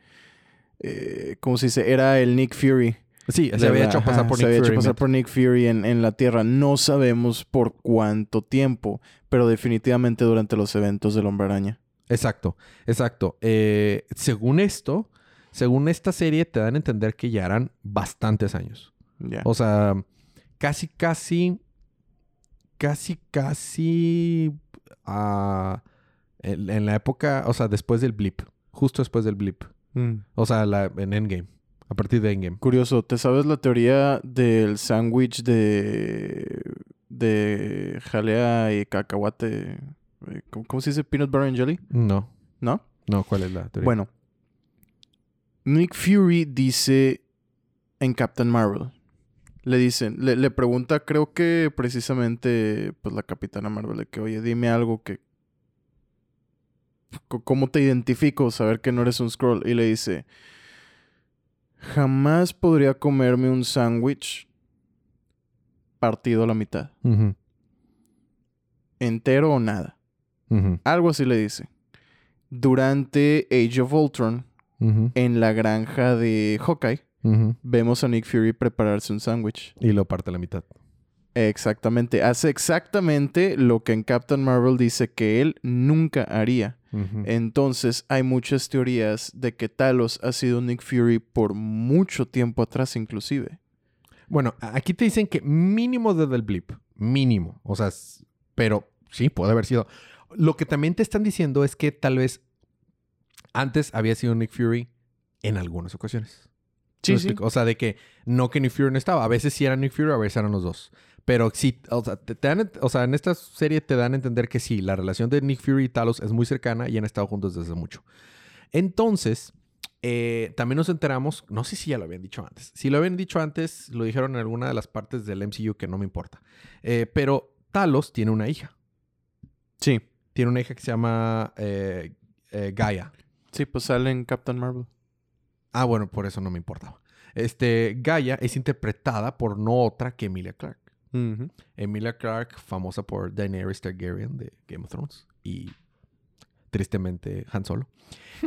eh, ¿cómo se dice? Era el Nick Fury. sí, se había la- hecho pasar ajá, por se Nick había hecho Fury. pasar por Nick Fury en, en la Tierra. No sabemos por cuánto tiempo, pero definitivamente durante los eventos del Hombre Araña. Exacto, exacto. Eh, según esto, según esta serie, te dan a entender que ya eran bastantes años. Ya. O sea, casi, casi, casi, casi ah, en, en la época, o sea, después del blip, justo después del blip. Mm. O sea, la- en Endgame, a partir de Endgame. Curioso, ¿te sabes la teoría del sándwich de, de jalea y cacahuate? Eh, ¿Cómo, cómo se dice? Peanut butter and jelly? No, ¿No? no, ¿cuál es la teoría? Bueno, Nick Fury dice en Captain Marvel. Le dicen, le, le pregunta, creo que precisamente, pues la Capitana Marvel, de que, oye, dime algo que. ¿Cómo te identifico? Saber que no eres un scroll. Y le dice: Jamás podría comerme un sándwich partido a la mitad. Entero o nada. Algo así le dice. Durante Age of Ultron, en la granja de Hawkeye, vemos a Nick Fury prepararse un sándwich. Y lo parte a la mitad. Exactamente. Hace exactamente lo que en Captain Marvel dice que él nunca haría. Entonces, hay muchas teorías de que Talos ha sido Nick Fury por mucho tiempo atrás, inclusive. Bueno, aquí te dicen que mínimo desde el blip. Mínimo. O sea, pero sí, puede haber sido. Lo que también te están diciendo es que tal vez antes había sido Nick Fury en algunas ocasiones. Sí, ¿Me sí. O sea, de que no que Nick Fury no estaba. A veces sí era Nick Fury, a veces eran los dos. Pero sí, o sea, te, te dan, o sea, en esta serie te dan a entender que sí, la relación de Nick Fury y Talos es muy cercana y han estado juntos desde mucho. Entonces, eh, también nos enteramos, no sé si ya lo habían dicho antes. Si lo habían dicho antes, lo dijeron en alguna de las partes del MCU que no me importa. Eh, pero Talos tiene una hija. Sí. Tiene una hija que se llama eh, eh, Gaia. Sí, pues sale en Captain Marvel. Ah, bueno, por eso no me importaba. Este, Gaia es interpretada por no otra que Emilia Clarke. Ujú. Emilia Clarke, famosa por Daenerys Targaryen de Game of Thrones. Y tristemente Han Solo.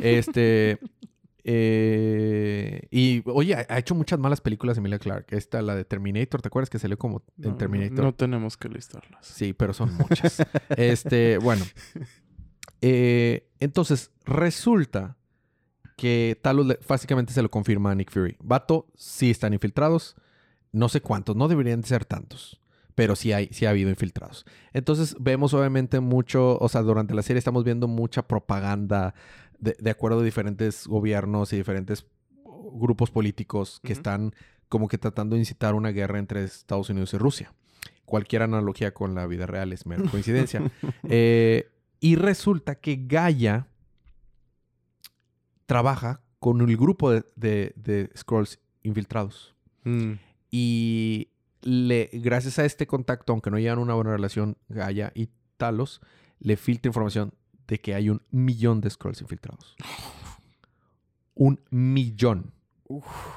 Este. eh, y oye, ha hecho muchas malas películas Emilia Clarke. Esta, la de Terminator, ¿te acuerdas que salió como en Terminator? No tenemos que listarlas. Sí, pero son muchas. este, bueno. Eh, entonces, resulta que Talos básicamente se lo confirma a Nick Fury. Vato, sí están infiltrados. No sé cuántos, no deberían de ser tantos. Pero sí, hay, sí ha habido infiltrados. Entonces vemos obviamente mucho, o sea, durante la serie estamos viendo mucha propaganda de, de acuerdo a diferentes gobiernos y diferentes grupos políticos que están como que tratando de incitar una guerra entre Estados Unidos y Rusia. Cualquier analogía con la vida real es mera coincidencia. Eh, y resulta que Gaia trabaja con el grupo de, de, de Scrolls infiltrados. Mm. Y le, gracias a este contacto, aunque no llevan una buena relación, Gaia y Talos, le filtra información de que hay un millón de Scrolls infiltrados. Un millón.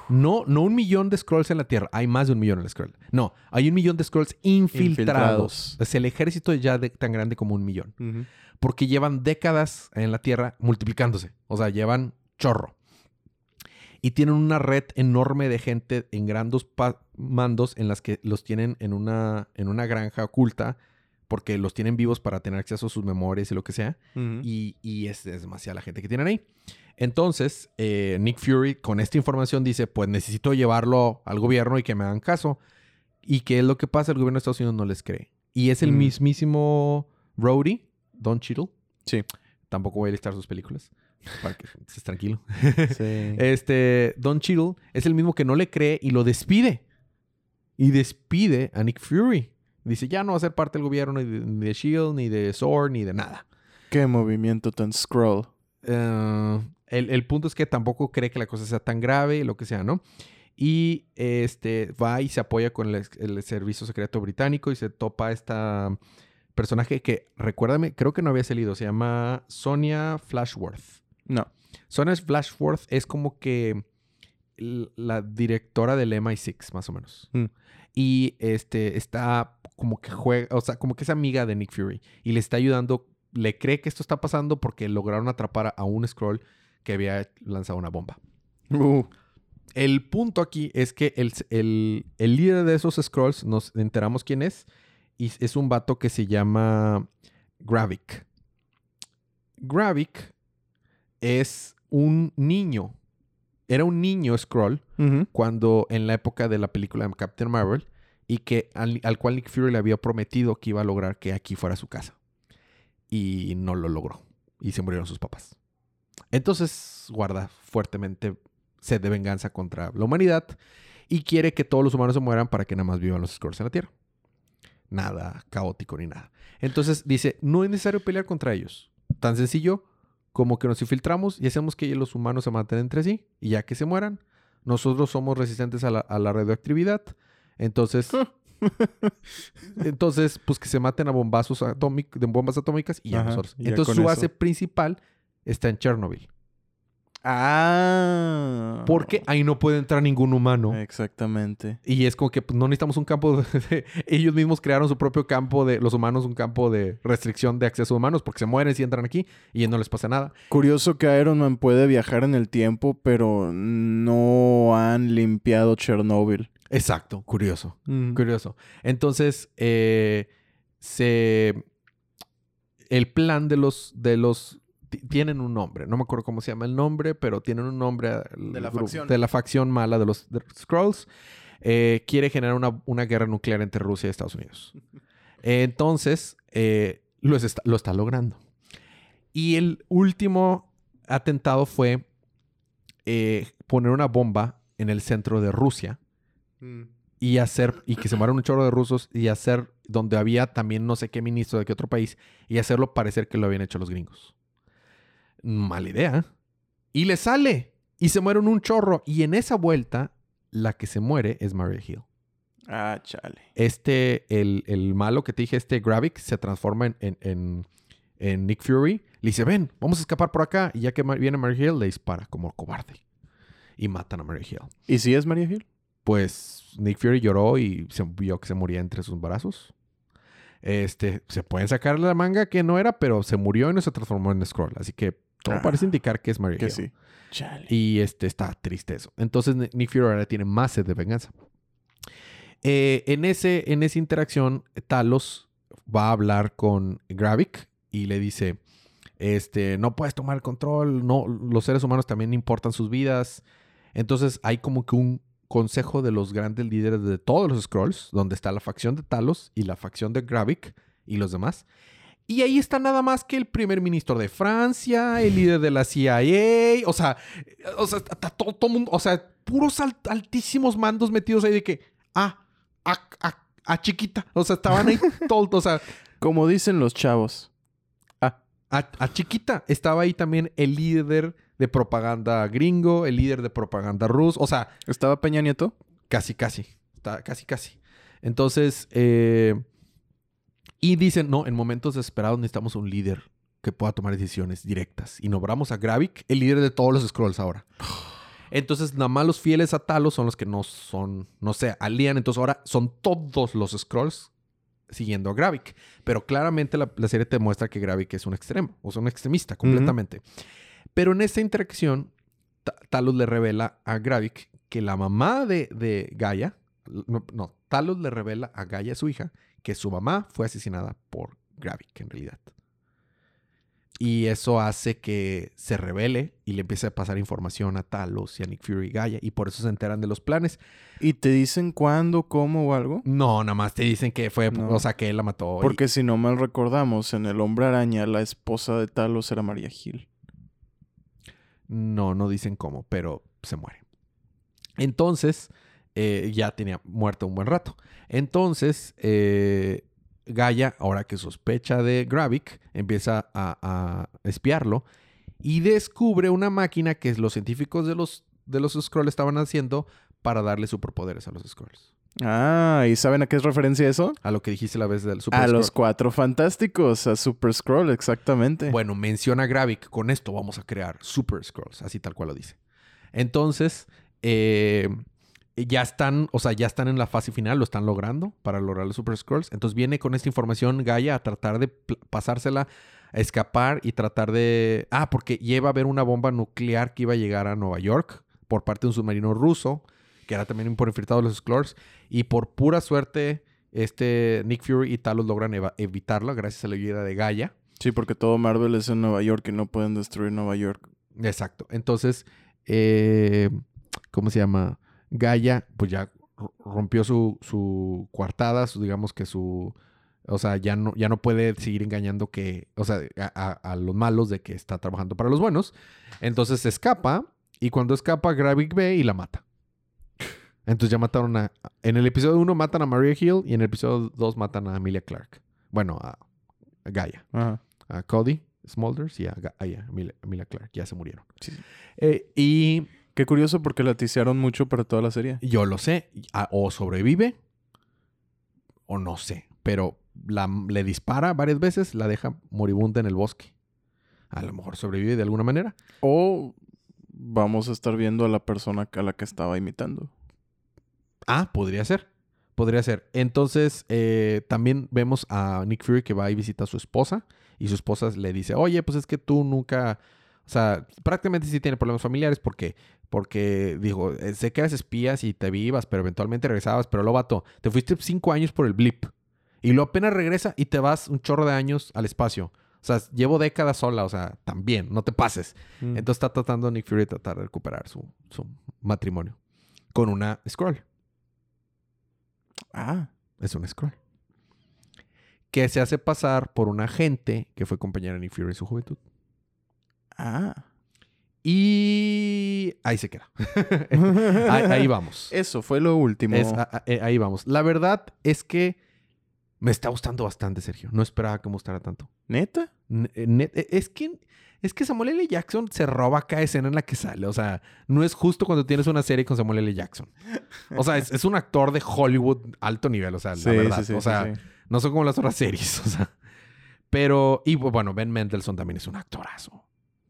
No, no un millón de Scrolls en la Tierra. Hay más de un millón en la Scroll. No, hay un millón de Scrolls infiltrados. Infiltrados. Es el ejército ya de- tan grande como un millón. Porque llevan décadas en la Tierra multiplicándose. O sea, llevan chorro. Y tienen una red enorme de gente en grandes mandos en las que los tienen en una, en una granja oculta porque los tienen vivos para tener acceso a sus memorias y lo que sea. Y, y es, es demasiada la gente que tienen ahí. Entonces, eh, Nick Fury con esta información dice, pues necesito llevarlo al gobierno y que me hagan caso. ¿Y qué es lo que pasa? El gobierno de Estados Unidos no les cree. Y es el Mm. mismísimo Rhodey, Don Cheadle. Sí. Tampoco voy a listar sus películas. Para que estés tranquilo. Sí. Este, Don Cheadle es el mismo que no le cree y lo despide. Y despide a Nick Fury. Dice, ya no va a ser parte del gobierno ni de, ni de S.H.I.E.L.D., ni de SWORD, ni de nada. Qué movimiento tan scroll. Eh, el, el punto es que tampoco cree que la cosa sea tan grave, lo que sea, ¿no? Y este va y se apoya con el, el servicio secreto británico y se topa a esta personaje que, recuérdame, creo que no había salido, se llama Sonia Flashworth. No. Sonia Flashworth es como que la directora del MI6, más o menos. Mm. Y este está como que juega, o sea, como que es amiga de Nick Fury y le está ayudando. Le cree que esto está pasando porque lograron atrapar a un scroll que había lanzado una bomba. Uh, El punto aquí es que el, el- el líder de esos scrolls, nos enteramos quién es, y es un vato que se llama Gravik. Gravik es un niño. Era un niño scroll cuando en la época de la película de Captain Marvel y que al, al cual Nick Fury le había prometido que iba a lograr que aquí fuera su casa. Y no lo logró. Y se murieron sus papás. Entonces guarda fuertemente sed de venganza contra la humanidad y quiere que todos los humanos se mueran para que nada más vivan los Skrulls en la Tierra. Nada caótico ni nada. Entonces dice, no es necesario pelear contra ellos. Tan sencillo como que nos infiltramos y hacemos que los humanos se maten entre sí y ya que se mueran, nosotros somos resistentes a la, a la radioactividad. Entonces, entonces, pues que se maten a bombazos atómicos, de bombas atómicas y ya Ajá, nosotros. ya Entonces su base eso. principal está en Chernobyl. Ah. Porque ahí no puede entrar ningún humano. Exactamente. Y es como que pues, no necesitamos un campo de, Ellos mismos crearon su propio campo de... Los humanos un campo de restricción de acceso a humanos porque se mueren si entran aquí y no les pasa nada. Curioso que Iron Man puede viajar en el tiempo, pero no han limpiado Chernobyl. Exacto. Curioso. Mm. Curioso. Entonces, eh, se... El plan de los... De los tienen un nombre. No me acuerdo cómo se llama el nombre, pero tienen un nombre... De la facción. De la facción mala de los de Skrulls. Eh, quiere generar una, una guerra nuclear entre Rusia y Estados Unidos. Entonces, eh, lo, está, lo está logrando. Y el último atentado fue eh, poner una bomba en el centro de Rusia Mm. y hacer, y que se mueran un chorro de rusos y hacer donde había también no sé qué ministro de qué otro país y hacerlo parecer que lo habían hecho los gringos. Mala idea. Y le sale. Y se mueren un chorro. Y en esa vuelta, la que se muere es Maria Hill. Ah, chale. Este, el, el malo que te dije, este Gravik, se transforma en, en, en- en Nick Fury. Le dice, ven, vamos a escapar por acá. Y ya que viene Mary Hill, le dispara como cobarde. y matan a Mary Hill. ¿Y si es María Hill? Pues Nick Fury lloró y se vio que se moría entre sus brazos. Este, se pueden sacar la manga que no era, pero se murió y no se transformó en Scroll. Así que todo Ah, parece indicar que es Mary Que Hill. sí. Chale. Y este está triste eso. Entonces Ni- Nick Fury ahora tiene más sed de venganza. Eh, en, ese, en esa interacción, Talos va a hablar con Gravik y le dice: este, No puedes tomar el control, no, los seres humanos también importan sus vidas. Entonces hay como que un consejo de los grandes líderes de todos los Scrolls, donde está la facción de Talos y la facción de Gravik y los demás. Y ahí está nada más que el primer ministro de Francia, el líder de la CIA, o sea, o sea, está todo, todo mundo, o sea, puros al- altísimos mandos metidos ahí de que, ah, a, a, a chiquita, o sea, estaban ahí todos, o sea, Como dicen los chavos. a, a chiquita estaba ahí también el líder de propaganda gringo, el líder de propaganda ruso, o sea, ¿Estaba Peña Nieto? Casi, casi. Está casi, casi. Entonces, eh, y dicen, no, en momentos desesperados necesitamos un líder que pueda tomar decisiones directas. Y nombramos a Gravik, el líder de todos los scrolls ahora. Entonces, nada más los fieles a Talos son los que no son, no sé, alían. Entonces, ahora son todos los scrolls siguiendo a Gravik. Pero claramente la, la serie te muestra que Gravik es un extremo, o sea, un extremista completamente. Pero en esta interacción, Ta- Talos le revela a Gravik que la mamá de, de Gaia, no, no, Talos le revela a Gaia, su hija, que su mamá fue asesinada por Gravik en realidad. Y eso hace que se revele y le empiece a pasar información a Talos y a Nick Fury y Gaia. Y por eso se enteran de los planes. ¿Y te dicen cuándo, cómo o algo? No, nada más te dicen que fue, No. o sea, que él la mató. y- Porque si no mal recordamos, en El Hombre Araña, la esposa de Talos era María Gil. No, no dicen cómo, pero se muere. Entonces, eh, ya tenía muerto un buen rato. Entonces, eh, Gaia, ahora que sospecha de Gravik, empieza a, a espiarlo y descubre una máquina que los científicos de los, de los Skrulls estaban haciendo para darle superpoderes a los Skrulls. Ah, ¿y saben a qué es referencia eso? A lo que dijiste la vez del Super a los cuatro fantásticos, a Super Scroll, exactamente. Bueno, menciona Gravik. Con esto vamos a crear Super Scrolls. Así tal cual lo dice. Entonces, eh, ya están, o sea, ya están en la fase final, lo están logrando para lograr los Super Scrolls. Entonces viene con esta información Gaia a tratar de pasársela, a escapar y tratar de... Ah, porque lleva a ver una bomba nuclear que iba a llegar a Nueva York por parte de un submarino ruso, que era también por infiltrado de los Scrolls. Y por pura suerte, este Nick Fury y Talos logran eva- evitarlo gracias a la ayuda de Gaia. Sí, porque todo Marvel es en Nueva York y no pueden destruir Nueva York. Exacto. Entonces, eh, ¿cómo se llama? Gaia, pues ya rompió su, su coartada, su- digamos que su... O sea, ya no, ya no puede seguir engañando que... O sea, a, los malos de que está trabajando para los buenos. Entonces se escapa y cuando escapa, Gravik ve y la mata. Entonces ya mataron a... En el episodio 1 matan a Maria Hill y en el episodio 2 matan a Emilia Clark. Bueno, a, a Gaia Ajá. a Cody Smulders y a, Ga- a ella, Emilia, Emilia Clark. Ya se murieron. Sí. Eh, y Qué curioso porque la tisearon mucho para toda la serie. yo lo sé. a- o sobrevive o no sé. Pero la, le dispara varias veces, la deja moribunda en el bosque. A lo mejor sobrevive de alguna manera. O vamos a estar viendo a la persona a la que estaba imitando. Ah, podría ser. Podría ser. Entonces, eh, también vemos a Nick Fury que va y visita a su esposa. Y su esposa le dice, oye, pues es que tú nunca... O sea, prácticamente sí tiene problemas familiares porque... Porque dijo, eh, sé que eres espías y te vivas, pero eventualmente regresabas. Pero lo vato, te fuiste cinco años por el blip. Y luego apenas regresa y te vas un chorro de años al espacio. O sea, llevo décadas sola, o sea, también, no te pases. Mm. Entonces está tratando Nick Fury de tratar de recuperar su, su matrimonio. Con una scroll. ah, Es un scroll. Que se hace pasar por un agente que fue compañero de Nick Fury en su juventud. ah. Y ahí se queda. ahí, ahí vamos. Eso fue lo último. Es- a- a- eh, ahí vamos. La verdad es que me está gustando bastante, Sergio. No esperaba que me gustara tanto. ¿Neta? N- eh, net- eh, es que es que Samuel L. Jackson se roba cada escena en la que sale. O sea, no es justo cuando tienes una serie con Samuel L. Jackson. O sea, es, es un actor de Hollywood alto nivel. O sea, la verdad. o sea, no son como las otras series. O sea. Pero, y bueno, Ben Mendelssohn también es un actorazo.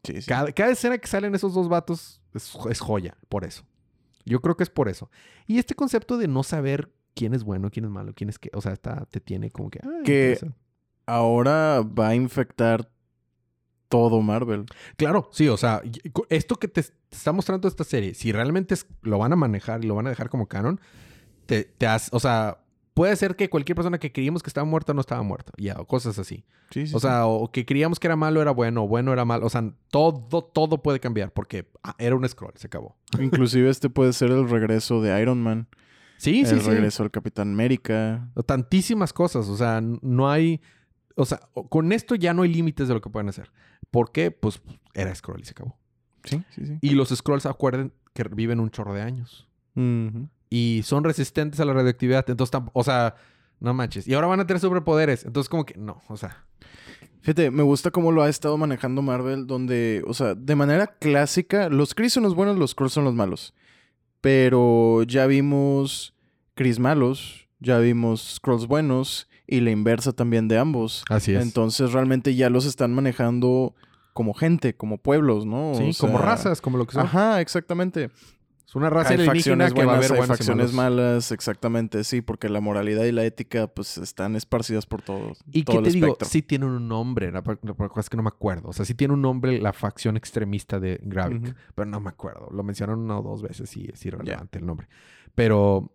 Sí, sí. Cada, cada escena que salen esos dos vatos es, es joya, por eso. Yo creo que es por eso. Y este concepto de no saber quién es bueno, quién es malo, quién es que, o sea, está, te tiene como que... Que-. Ahora va a infectar todo Marvel. Claro, sí, o sea, esto que te, está mostrando esta serie, si realmente es- lo van a manejar y lo van a dejar como canon, te, te hace, o sea, puede ser que cualquier persona que creíamos que estaba muerta no estaba muerta, ya, o cosas así. Sí, sí, O sea, o que creíamos que era malo era bueno, o bueno era malo, o sea, todo, todo puede cambiar porque ah, era un scroll, se acabó. Inclusive este puede ser el regreso de Iron Man. Sí, sí, el sí. regreso del Capitán América. Tantísimas cosas, o sea, no hay, o sea, con esto ya no hay límites de lo que pueden hacer. ¿Por qué? Pues era scroll y se acabó. Sí, sí, sí. Y los scrolls, acuerden que viven un chorro de años. Ujú. Y son resistentes a la radioactividad. Entonces, o sea, no manches. Y ahora van a tener superpoderes. Entonces, como que no, o sea. Fíjate, me gusta cómo lo ha estado manejando Marvel, donde, o sea, de manera clásica, los Kree son los buenos, los Skrull son los malos. Pero ya vimos Kree malos, ya vimos Skrulls buenos y la inversa también de ambos. Así Entonces realmente ya los están manejando como gente, como pueblos, ¿no? sí, O como razas, como lo que son. Ajá, exactamente. Es una raza hay alienígena facciones que va a haber hay facciones malas, exactamente, sí, porque la moralidad y la ética pues están esparcidas por todos. Y todo que el te digo, espectro. sí tiene un nombre, la par- es que no me acuerdo. O sea, sí tiene un nombre la facción extremista de Gravik, pero no me acuerdo. Lo mencionaron una o dos veces y es irrelevante el nombre. Pero,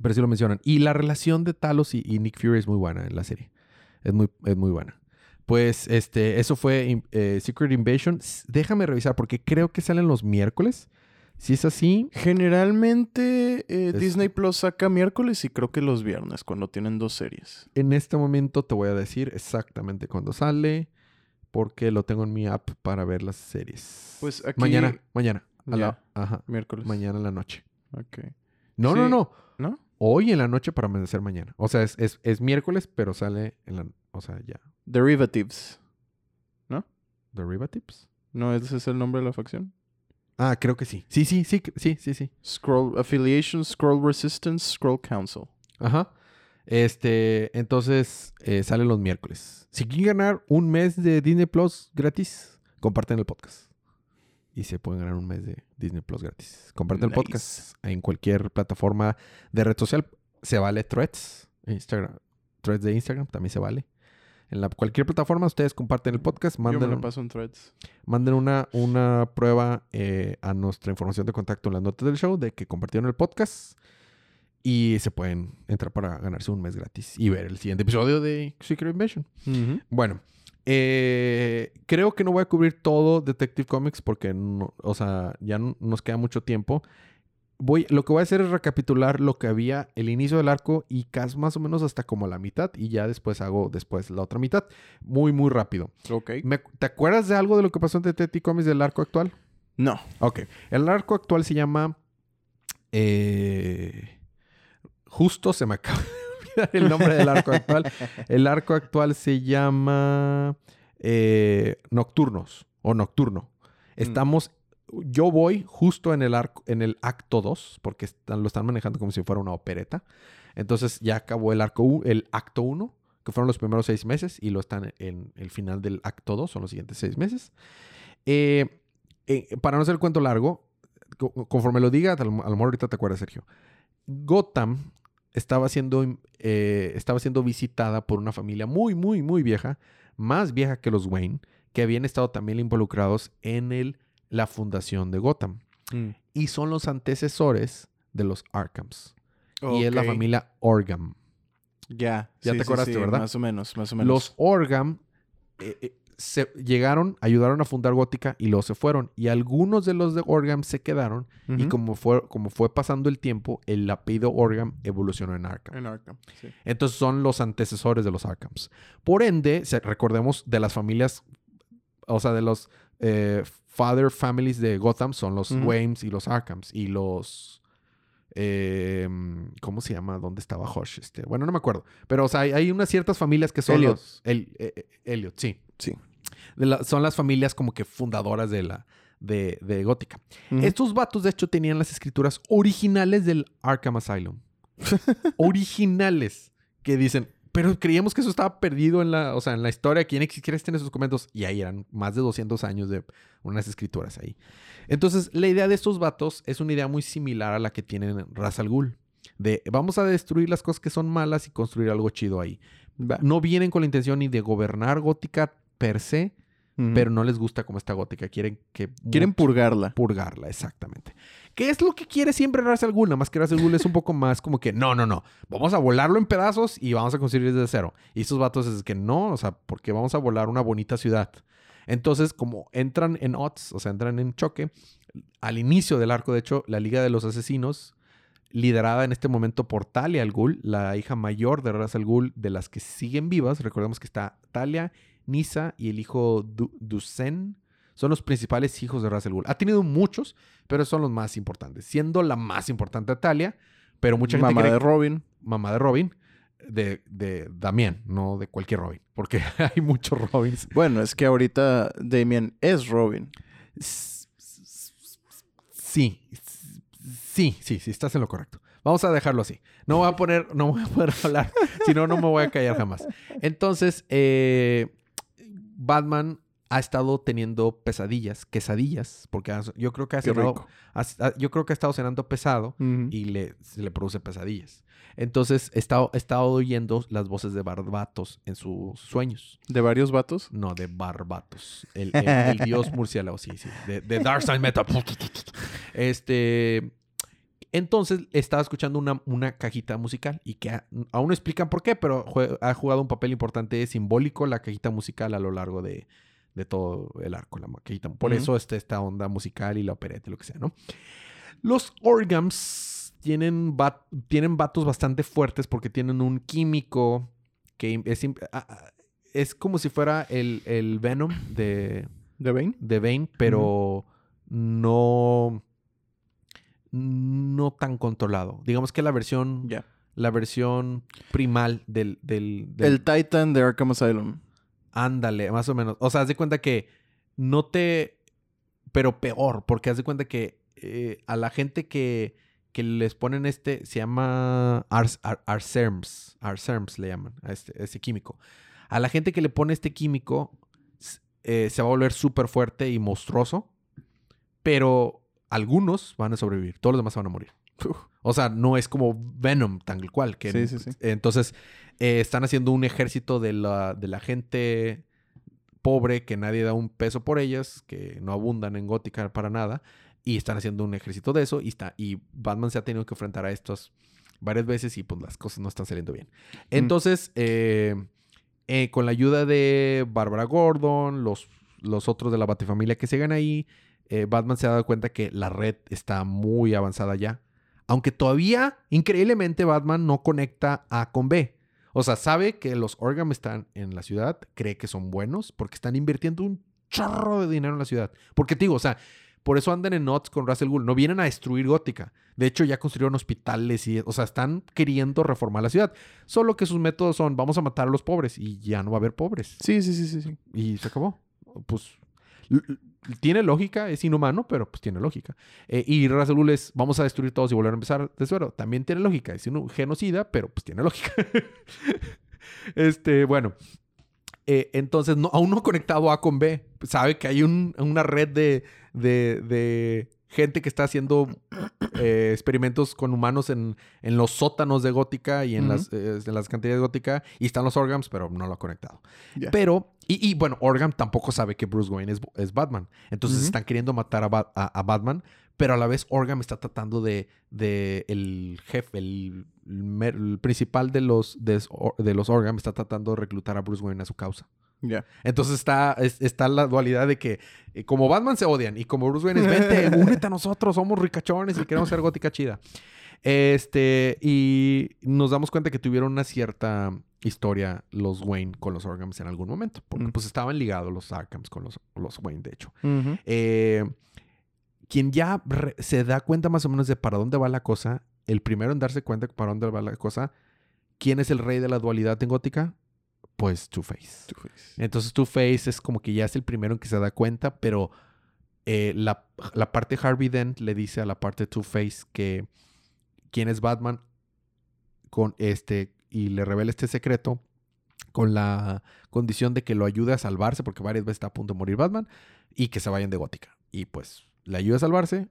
pero sí lo mencionan. Y la relación de Talos y, y Nick Fury es muy buena en la serie. Es muy, es muy buena. Pues este, eso fue eh, Secret Invasion. Déjame revisar porque creo que salen los miércoles. Si es así, Generalmente eh, Es- Disney Plus saca miércoles y creo que los viernes, cuando tienen dos series. en este momento te voy a decir exactamente cuándo sale. Porque lo tengo en mi app para ver las series. Pues aquí... Mañana, mañana. a la- ajá. Miércoles. Mañana en la noche. Ok. No, no, Sí. no. ¿No? Hoy en la noche para amanecer mañana. O sea, es, es, es miércoles, pero sale en la... O sea, ya. Derivatives. ¿Derivatives? ¿No ese es el nombre de la facción? Ah, creo que sí. Sí, sí, sí, sí, sí, sí. Scroll Affiliation, Scroll Resistance, Scroll Council. Ajá. Este, entonces eh, sale los miércoles. Si quieren ganar un mes de Disney Plus gratis, comparten el podcast. Y se pueden ganar un mes de Disney Plus gratis. Comparten el podcast en cualquier plataforma de red social. Se vale Threads, Instagram, Threads de Instagram también se vale. En la, cualquier plataforma ustedes comparten el podcast, Yo me manden, lo paso en threads. manden una, una prueba eh, a nuestra información de contacto en las notas del show de que compartieron el podcast y se pueden entrar para ganarse un mes gratis y ver el siguiente episodio de Secret Invasion. Bueno, eh, creo que no voy a cubrir todo Detective Comics porque, no, o sea, ya no- nos queda mucho tiempo. Voy, lo que voy a hacer es recapitular lo que había el inicio del arco y casi más o menos hasta como la mitad y ya después hago después la otra mitad. Muy, muy rápido. Ok. Me- ¿Te acuerdas de algo de lo que pasó en Detective Comics del arco actual? No. Ok. El arco actual se llama. eh, justo se me acaba de olvidar el nombre del arco actual. El arco actual se llama. eh, Nocturnos o Nocturno. Estamos. Yo voy justo en el arco, en el acto 2, porque están- lo están manejando como si fuera una opereta. Entonces ya acabó el arco el acto 1, que fueron los primeros seis meses, y lo están en el final del acto 2, son los siguientes seis meses. Eh, eh, para no hacer el cuento largo, co- conforme lo diga, a lo mejor ahorita te acuerdas, Sergio. Gotham estaba siendo, eh, estaba siendo visitada por una familia muy, muy, muy vieja, más vieja que los Wayne, que habían estado también involucrados en el, la fundación de Gotham. Mm. Y son los antecesores de los Arkhams. Y es la familia Orgam. Ya. Ya te acordaste, ¿verdad? Más o menos, más o menos. Los Orgam eh, eh, se llegaron, ayudaron a fundar Gótica y luego se fueron. Y algunos de los de Orgam se quedaron. Y como fue, como fue pasando el tiempo, el apellido Orgam evolucionó en Arkham. En Arkham, sí. Entonces son los antecesores de los Arkhams. Por ende, recordemos de las familias, o sea, de los eh, father families de Gotham son los Ujú. Waynes y los Arkhams. Y los... eh, ¿Cómo se llama? ¿Dónde estaba Hush? Este, bueno, no me acuerdo. Pero, o sea, hay, hay unas ciertas familias que son Elliot. los... El, eh, eh, Elliot, sí. Sí. De la- son las familias como que fundadoras de la... De, de Gótica. Estos vatos, de hecho, tenían las escrituras originales del Arkham Asylum. originales. Que dicen, Pero creíamos que eso estaba perdido en la, o sea, en la historia. ¿Quién quiere tiene sus documentos? Y ahí eran más de 200 años de unas escrituras ahí. Entonces, la idea de estos vatos es una idea muy similar a la que tienen Ras al Ghul. De vamos a destruir las cosas que son malas y construir algo chido ahí. No vienen con la intención ni de gobernar Gótica per se, pero no les gusta cómo está Gótica. Quieren que... Quieren purgarla. Purgarla, exactamente. ¿Qué es lo que quiere siempre Ras al Ghul? Nada más que Ras al Ghul es un poco más como que, no, no, no. Vamos a volarlo en pedazos y vamos a construir desde cero. Y estos vatos es que no, o sea, porque vamos a volar una bonita ciudad. Entonces, como entran en odds, o sea, entran en choque, al inicio del arco, de hecho, la Liga de los Asesinos liderada en este momento por Talia al Ghul, la hija mayor de Ras al Ghul, de las que siguen vivas. Recordemos que está Talia, Nisa y el hijo Dusen. Son los principales hijos de Ras al Ghul. Ha tenido muchos, pero son los más importantes. Siendo la más importante Talia, pero mucha gente Mamá de Robin. Mamá de Robin. De, de Damián, no de cualquier Robin. Porque hay muchos Robins. Bueno, es que ahorita Damian es Robin. Sí, Sí, sí, sí, estás en lo correcto. Vamos a dejarlo así. No voy a poner, no voy a poder hablar, si no, no me voy a callar jamás. Entonces, eh, Batman ha estado teniendo pesadillas, quesadillas, porque yo creo que ha, cenado, yo creo que ha estado cenando pesado y le, le produce pesadillas. Entonces, he estado, estado oyendo las voces de Barbatos en sus sueños. ¿De varios vatos? No, de Barbatos. El, dios murciélago, sí, sí. De, de Darkseid Meta. Este entonces estaba escuchando una, una cajita musical y que aún no explican por qué, pero ha jugado un papel importante simbólico la cajita musical a lo largo de, todo el arco. La cajita. Por eso está esta onda musical y la opereta, lo que sea, ¿no? Los orgams tienen, tienen vatos bastante fuertes porque tienen un químico que es, es como si fuera el, Venom de... ¿De Bane? De Bane, pero no no tan controlado. Digamos que la versión. La versión primal del, del, El Titan de Arkham Asylum. Ándale, más o menos. O sea, haz de cuenta que no te. Pero peor, porque haz de cuenta que eh, a la gente que, que les ponen este. Se llama Arserms. Arserms le llaman a este, este, químico. A la gente que le pone este químico. Eh, se va a volver súper fuerte y monstruoso. Pero algunos van a sobrevivir, todos los demás van a morir. O sea, no es como Venom tal cual. Que, sí, sí, sí. Entonces, eh, están haciendo un ejército de la, de la gente pobre que nadie da un peso por ellas, que no abundan en gótica para nada, y están haciendo un ejército de eso, y, está, y Batman se ha tenido que enfrentar a estos varias veces y pues las cosas no están saliendo bien. Mm. Entonces, eh, eh, con la ayuda de Barbara Gordon, los, los otros de la Batifamilia que siguen ahí, eh, Batman se ha dado cuenta que la red está muy avanzada ya. Aunque todavía, increíblemente, Batman no conecta A con B. O sea, sabe que los Orgam están en la ciudad, cree que son buenos porque están invirtiendo un chorro de dinero en la ciudad. Porque te digo, o sea, por eso andan en Knots con Russell Gould. No vienen a destruir Gótica. De hecho, ya construyeron hospitales y, o sea, están queriendo reformar la ciudad. Solo que sus métodos son, vamos a matar a los pobres y ya no va a haber pobres. Sí, sí, sí, sí. sí. Y se acabó. Pues tiene lógica, es inhumano, pero pues tiene lógica. Eh, y Razalul es, vamos a destruir todos y volver a empezar de cero. También tiene lógica, es un genocida, pero pues tiene lógica. este, bueno. Eh, entonces, no, aún no conectado A con B. Sabe que hay una red de, de gente que está haciendo eh, experimentos con humanos en, en, los sótanos de Gótica y en, las, eh, en las cantidades de Gótica. Y están los Orgams, pero no lo ha conectado. Pero, y, bueno, Orgam tampoco sabe que Bruce Wayne es, es Batman. Entonces están queriendo matar a, a, Batman, pero a la vez Orgam está tratando de, de el jefe, el, principal de los, de, de los Orgam está tratando de reclutar a Bruce Wayne a su causa. Entonces está, está la dualidad de que eh, como Batman se odian y como Bruce Wayne es, vente, únete a nosotros, somos ricachones y queremos ser gótica chida. Este, y nos damos cuenta que tuvieron una cierta historia los Wayne con los Arkhams en algún momento, porque pues estaban ligados los Arkhams con los, los Wayne, de hecho. Eh, quien ya se da cuenta más o menos de para dónde va la cosa, el primero en darse cuenta de para dónde va la cosa, ¿quién es el rey de la dualidad en gótica? pues Two-Face. Entonces Two-Face es como que ya es el primero en que se da cuenta, pero eh, la, parte de Harvey Dent le dice a la parte Two-Face que quién es Batman con este y le revela este secreto con la condición de que lo ayude a salvarse, porque varias veces está a punto de morir Batman, y que se vayan de Gótica. Y pues le ayuda a salvarse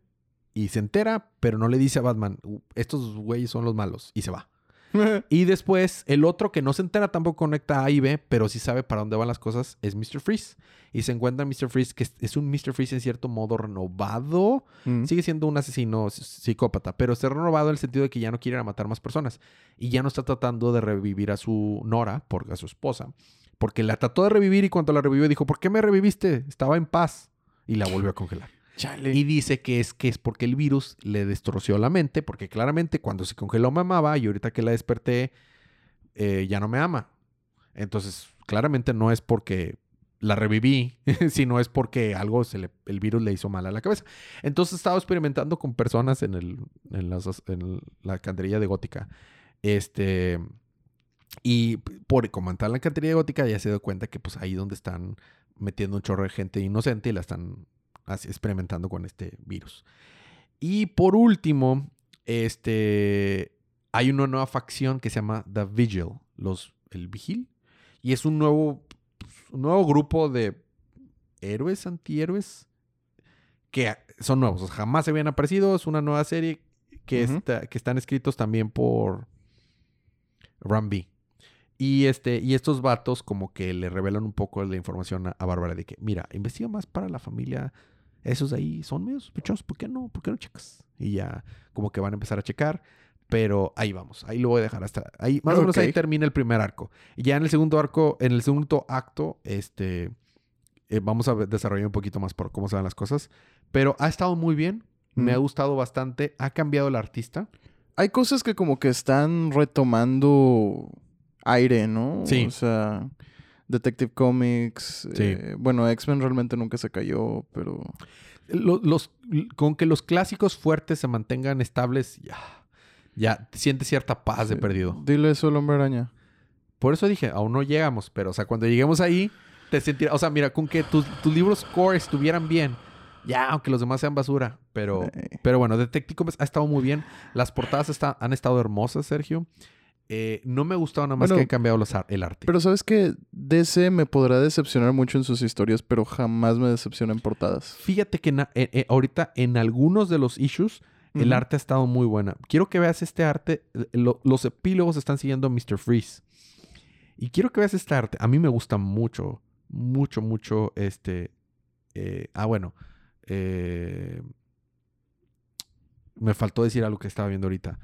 y se entera, pero no le dice a Batman, "Uh, estos güeyes son los malos, y se va. Y después, el otro que no se entera tampoco conecta A y B, pero sí sabe para dónde van las cosas, es Mr. Freeze. Y se encuentra Mr. Freeze, que es- un Mr. Freeze en cierto modo renovado. Mm. Sigue siendo un asesino psicópata, pero está renovado en el sentido de que ya no quiere ir a matar más personas. Y ya no está tratando de revivir a su Nora, por, a su esposa. Porque la trató de revivir y cuando la revivió dijo, ¿por qué me reviviste? Estaba en paz. Y la volvió a congelar. Y dice que es que es porque el virus le destroció la mente, porque claramente cuando se congeló me amaba y ahorita que la desperté eh, ya no me ama. Entonces, claramente no es porque la reviví, sino es porque algo se le, el virus le hizo mal a la cabeza. Entonces estaba experimentando con personas en, el, en, las- la cantería de gótica. Este. Y por comentar en la cantería de gótica ya se dio cuenta que pues ahí donde están metiendo un chorro de gente inocente y la están experimentando con este virus. Y por último, este, hay una nueva facción que se llama The Vigil, los, el Vigil. Y es un nuevo, un nuevo grupo de héroes, antihéroes, que son nuevos. jamás se habían aparecido. Es una nueva serie que, está- que están escritos también por Rambi. Y, este, y estos vatos como que le revelan un poco la información a, a Bárbara de que, mira, investiga más para la familia. Esos de ahí son medio sospechosos. ¿Por qué no? ¿Por qué no checas? Y ya como que van a empezar a checar. Pero ahí vamos. Ahí lo voy a dejar hasta... Ahí, más o menos ahí termina el primer arco. Y ya en el segundo arco, en el segundo acto, este... eh, vamos a desarrollar un poquito más por cómo se van las cosas. Pero ha estado muy bien. Me Mm. ha gustado bastante. Ha cambiado el artista. Hay cosas que como que están retomando aire, ¿no? Sí. O sea, Detective Comics. Sí. eh, bueno, X-Men realmente nunca se cayó, pero... Lo- los, con que los clásicos fuertes se mantengan estables, ya, ya siente cierta paz de perdido. Dile eso al hombre araña. Por eso dije, aún no llegamos, pero, o sea, cuando lleguemos ahí, te sentirás, o sea, mira, con que tus, tus libros core estuvieran bien, ya, aunque los demás sean basura, pero, Eh, pero bueno, Detective Comics ha estado muy bien. Las portadas está- han estado hermosas, Sergio. Eh, no me ha gustado nada más Bueno, que han cambiado los ar- el arte. Pero sabes que DC me podrá decepcionar mucho en sus historias, pero jamás me decepciona en portadas. Fíjate que na- eh, eh, ahorita en algunos de los issues el arte ha estado muy buena. Quiero que veas este arte. Lo- los epílogos están siguiendo a Mr. Freeze. Y quiero que veas este arte. A mí me gusta mucho, mucho, mucho este... ah, bueno. me faltó decir algo que estaba viendo ahorita.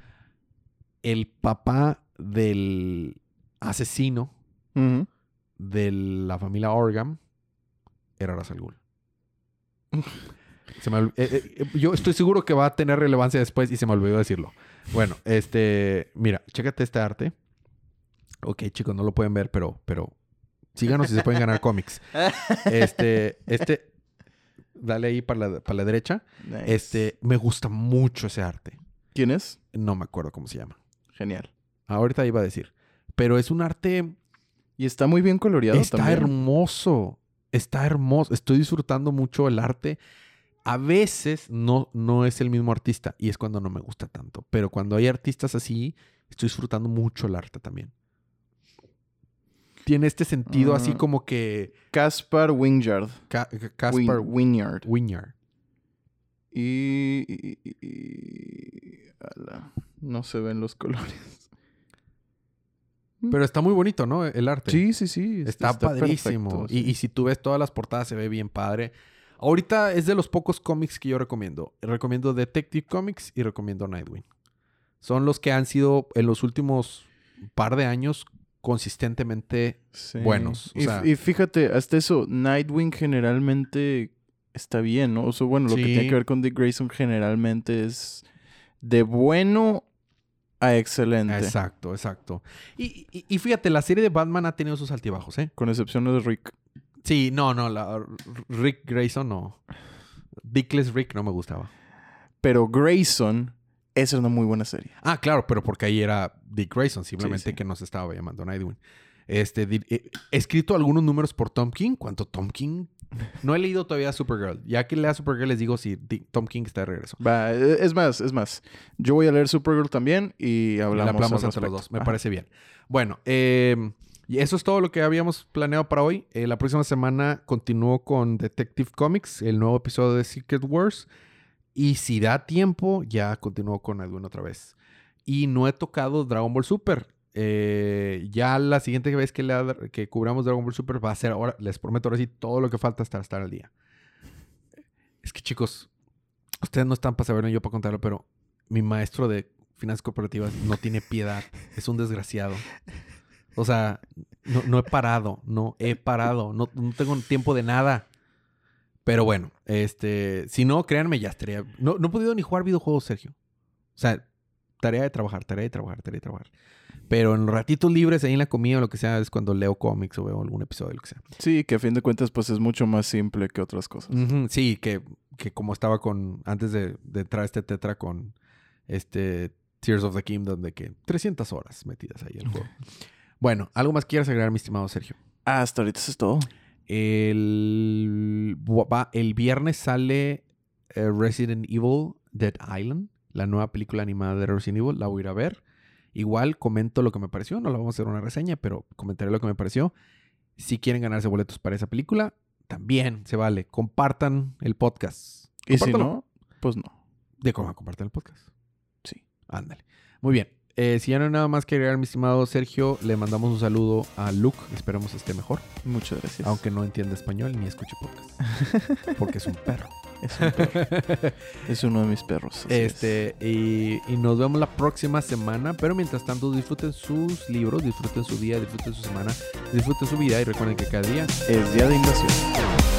El papá del asesino de la familia Orgam era Ra's al Ghul. Se me eh, eh, eh, yo estoy seguro que va a tener relevancia después y se me olvidó decirlo. Bueno, este, mira, chécate este arte. Ok, chicos, no lo pueden ver, pero, pero síganos si se pueden ganar cómics. Este, este, dale ahí para la, para la derecha. Nice. Este, me gusta mucho ese arte. ¿Quién es? No me acuerdo cómo se llama. Genial. Ahorita iba a decir. Pero es un arte Y está muy bien coloreado Está también. hermoso. Está hermoso. Estoy disfrutando mucho el arte. A veces no, no es el mismo artista y es cuando no me gusta tanto. Pero cuando hay artistas así, estoy disfrutando mucho el arte también. Tiene este sentido así Ah. como que Caspar Wingyard. Ca- Caspar Win- Winyard. Winyard. Y... y- y- y- ala, No se ven los colores. Pero está muy bonito, ¿no? El arte. Sí, sí, sí. Está, padrísimo. perfecto, y, sí. y si tú ves todas las portadas, se ve bien padre. Ahorita es de los pocos cómics que yo recomiendo. Recomiendo Detective Comics y recomiendo Nightwing. Son los que han sido en los últimos par de años consistentemente Sí. buenos, o Y, sea- y fíjate, hasta eso, Nightwing generalmente está bien, ¿no? O sea, bueno, lo que tiene que ver con Dick Grayson generalmente es de bueno a excelente. Exacto, exacto. Y, y- y fíjate, la serie de Batman ha tenido sus altibajos, ¿eh? Con excepción de Rick. Sí, no, no, la, Rick Grayson no. Dickless Rick no me gustaba. Pero Grayson, esa es una muy buena serie. Ah, claro, pero porque ahí era Dick Grayson, simplemente sí. que no se estaba llamando Nightwing. Este, eh, escrito algunos números por Tom King, cuando Tom King No he leído todavía Supergirl. Ya que lea Supergirl les digo si Tom King está de regreso. Va, eh, es más, es más. Yo voy a leer Supergirl también y Y hablamos, la hablamos entre los dos. Me Ajá. parece bien. Bueno, eh, y eso es todo lo que habíamos planeado para hoy. Eh, la próxima semana continúo con Detective Comics, el nuevo episodio de Secret Wars. Y si da tiempo, ya continúo con Edwin otra vez. Y no he tocado Dragon Ball Super. Eh, ya la siguiente vez que, lea- que cubramos Dragon Ball Super va a ser ahora, les prometo ahora sí, todo lo que falta hasta estar al día. Es que chicos, ustedes no están para saberlo, yo para contarlo, pero mi maestro de finanzas corporativas no tiene piedad. Es un desgraciado. O sea, no, no he parado, no he parado, no, no tengo tiempo de nada. Pero bueno, este, si no, créanme, ya estaría. No, no he podido ni jugar videojuegos, Sergio. O sea, tarea de trabajar, tarea de trabajar, tarea de trabajar. Pero en los ratitos libres, ahí en la comida o lo que sea, es cuando leo cómics o veo algún episodio, lo que sea. Sí, que a fin de cuentas, pues es mucho más simple que otras cosas. Sí, que, que como estaba con, antes de, de entrar a este tetra con este Tears of the Kingdom, de que 300 horas metidas ahí en el juego. bueno, ¿algo más quieras agregar, mi estimado Sergio? Hasta ahorita eso es todo. El, el viernes sale eh, Resident Evil Dead Island, la nueva película animada de Resident Evil. La voy a ir a ver. Igual comento lo que me pareció. No la vamos a hacer una reseña, pero comentaré lo que me pareció. Si quieren ganarse boletos para esa película, también se vale. Compartan el podcast. Y si no, pues no. De cómo compartan el podcast. Sí. Ándale. Muy bien. Eh, si ya no hay nada más que agregar, mi estimado Sergio, le mandamos un saludo a Luke. Esperemos esté mejor. Muchas gracias. Aunque no entienda español ni escuche podcast. Porque es un perro. Es, un perro. Es uno de mis perros. es. este, y, y nos vemos la próxima semana. Pero mientras tanto, disfruten sus libros, disfruten su día, disfruten su semana, disfruten su vida y recuerden que cada día Es día de invasión.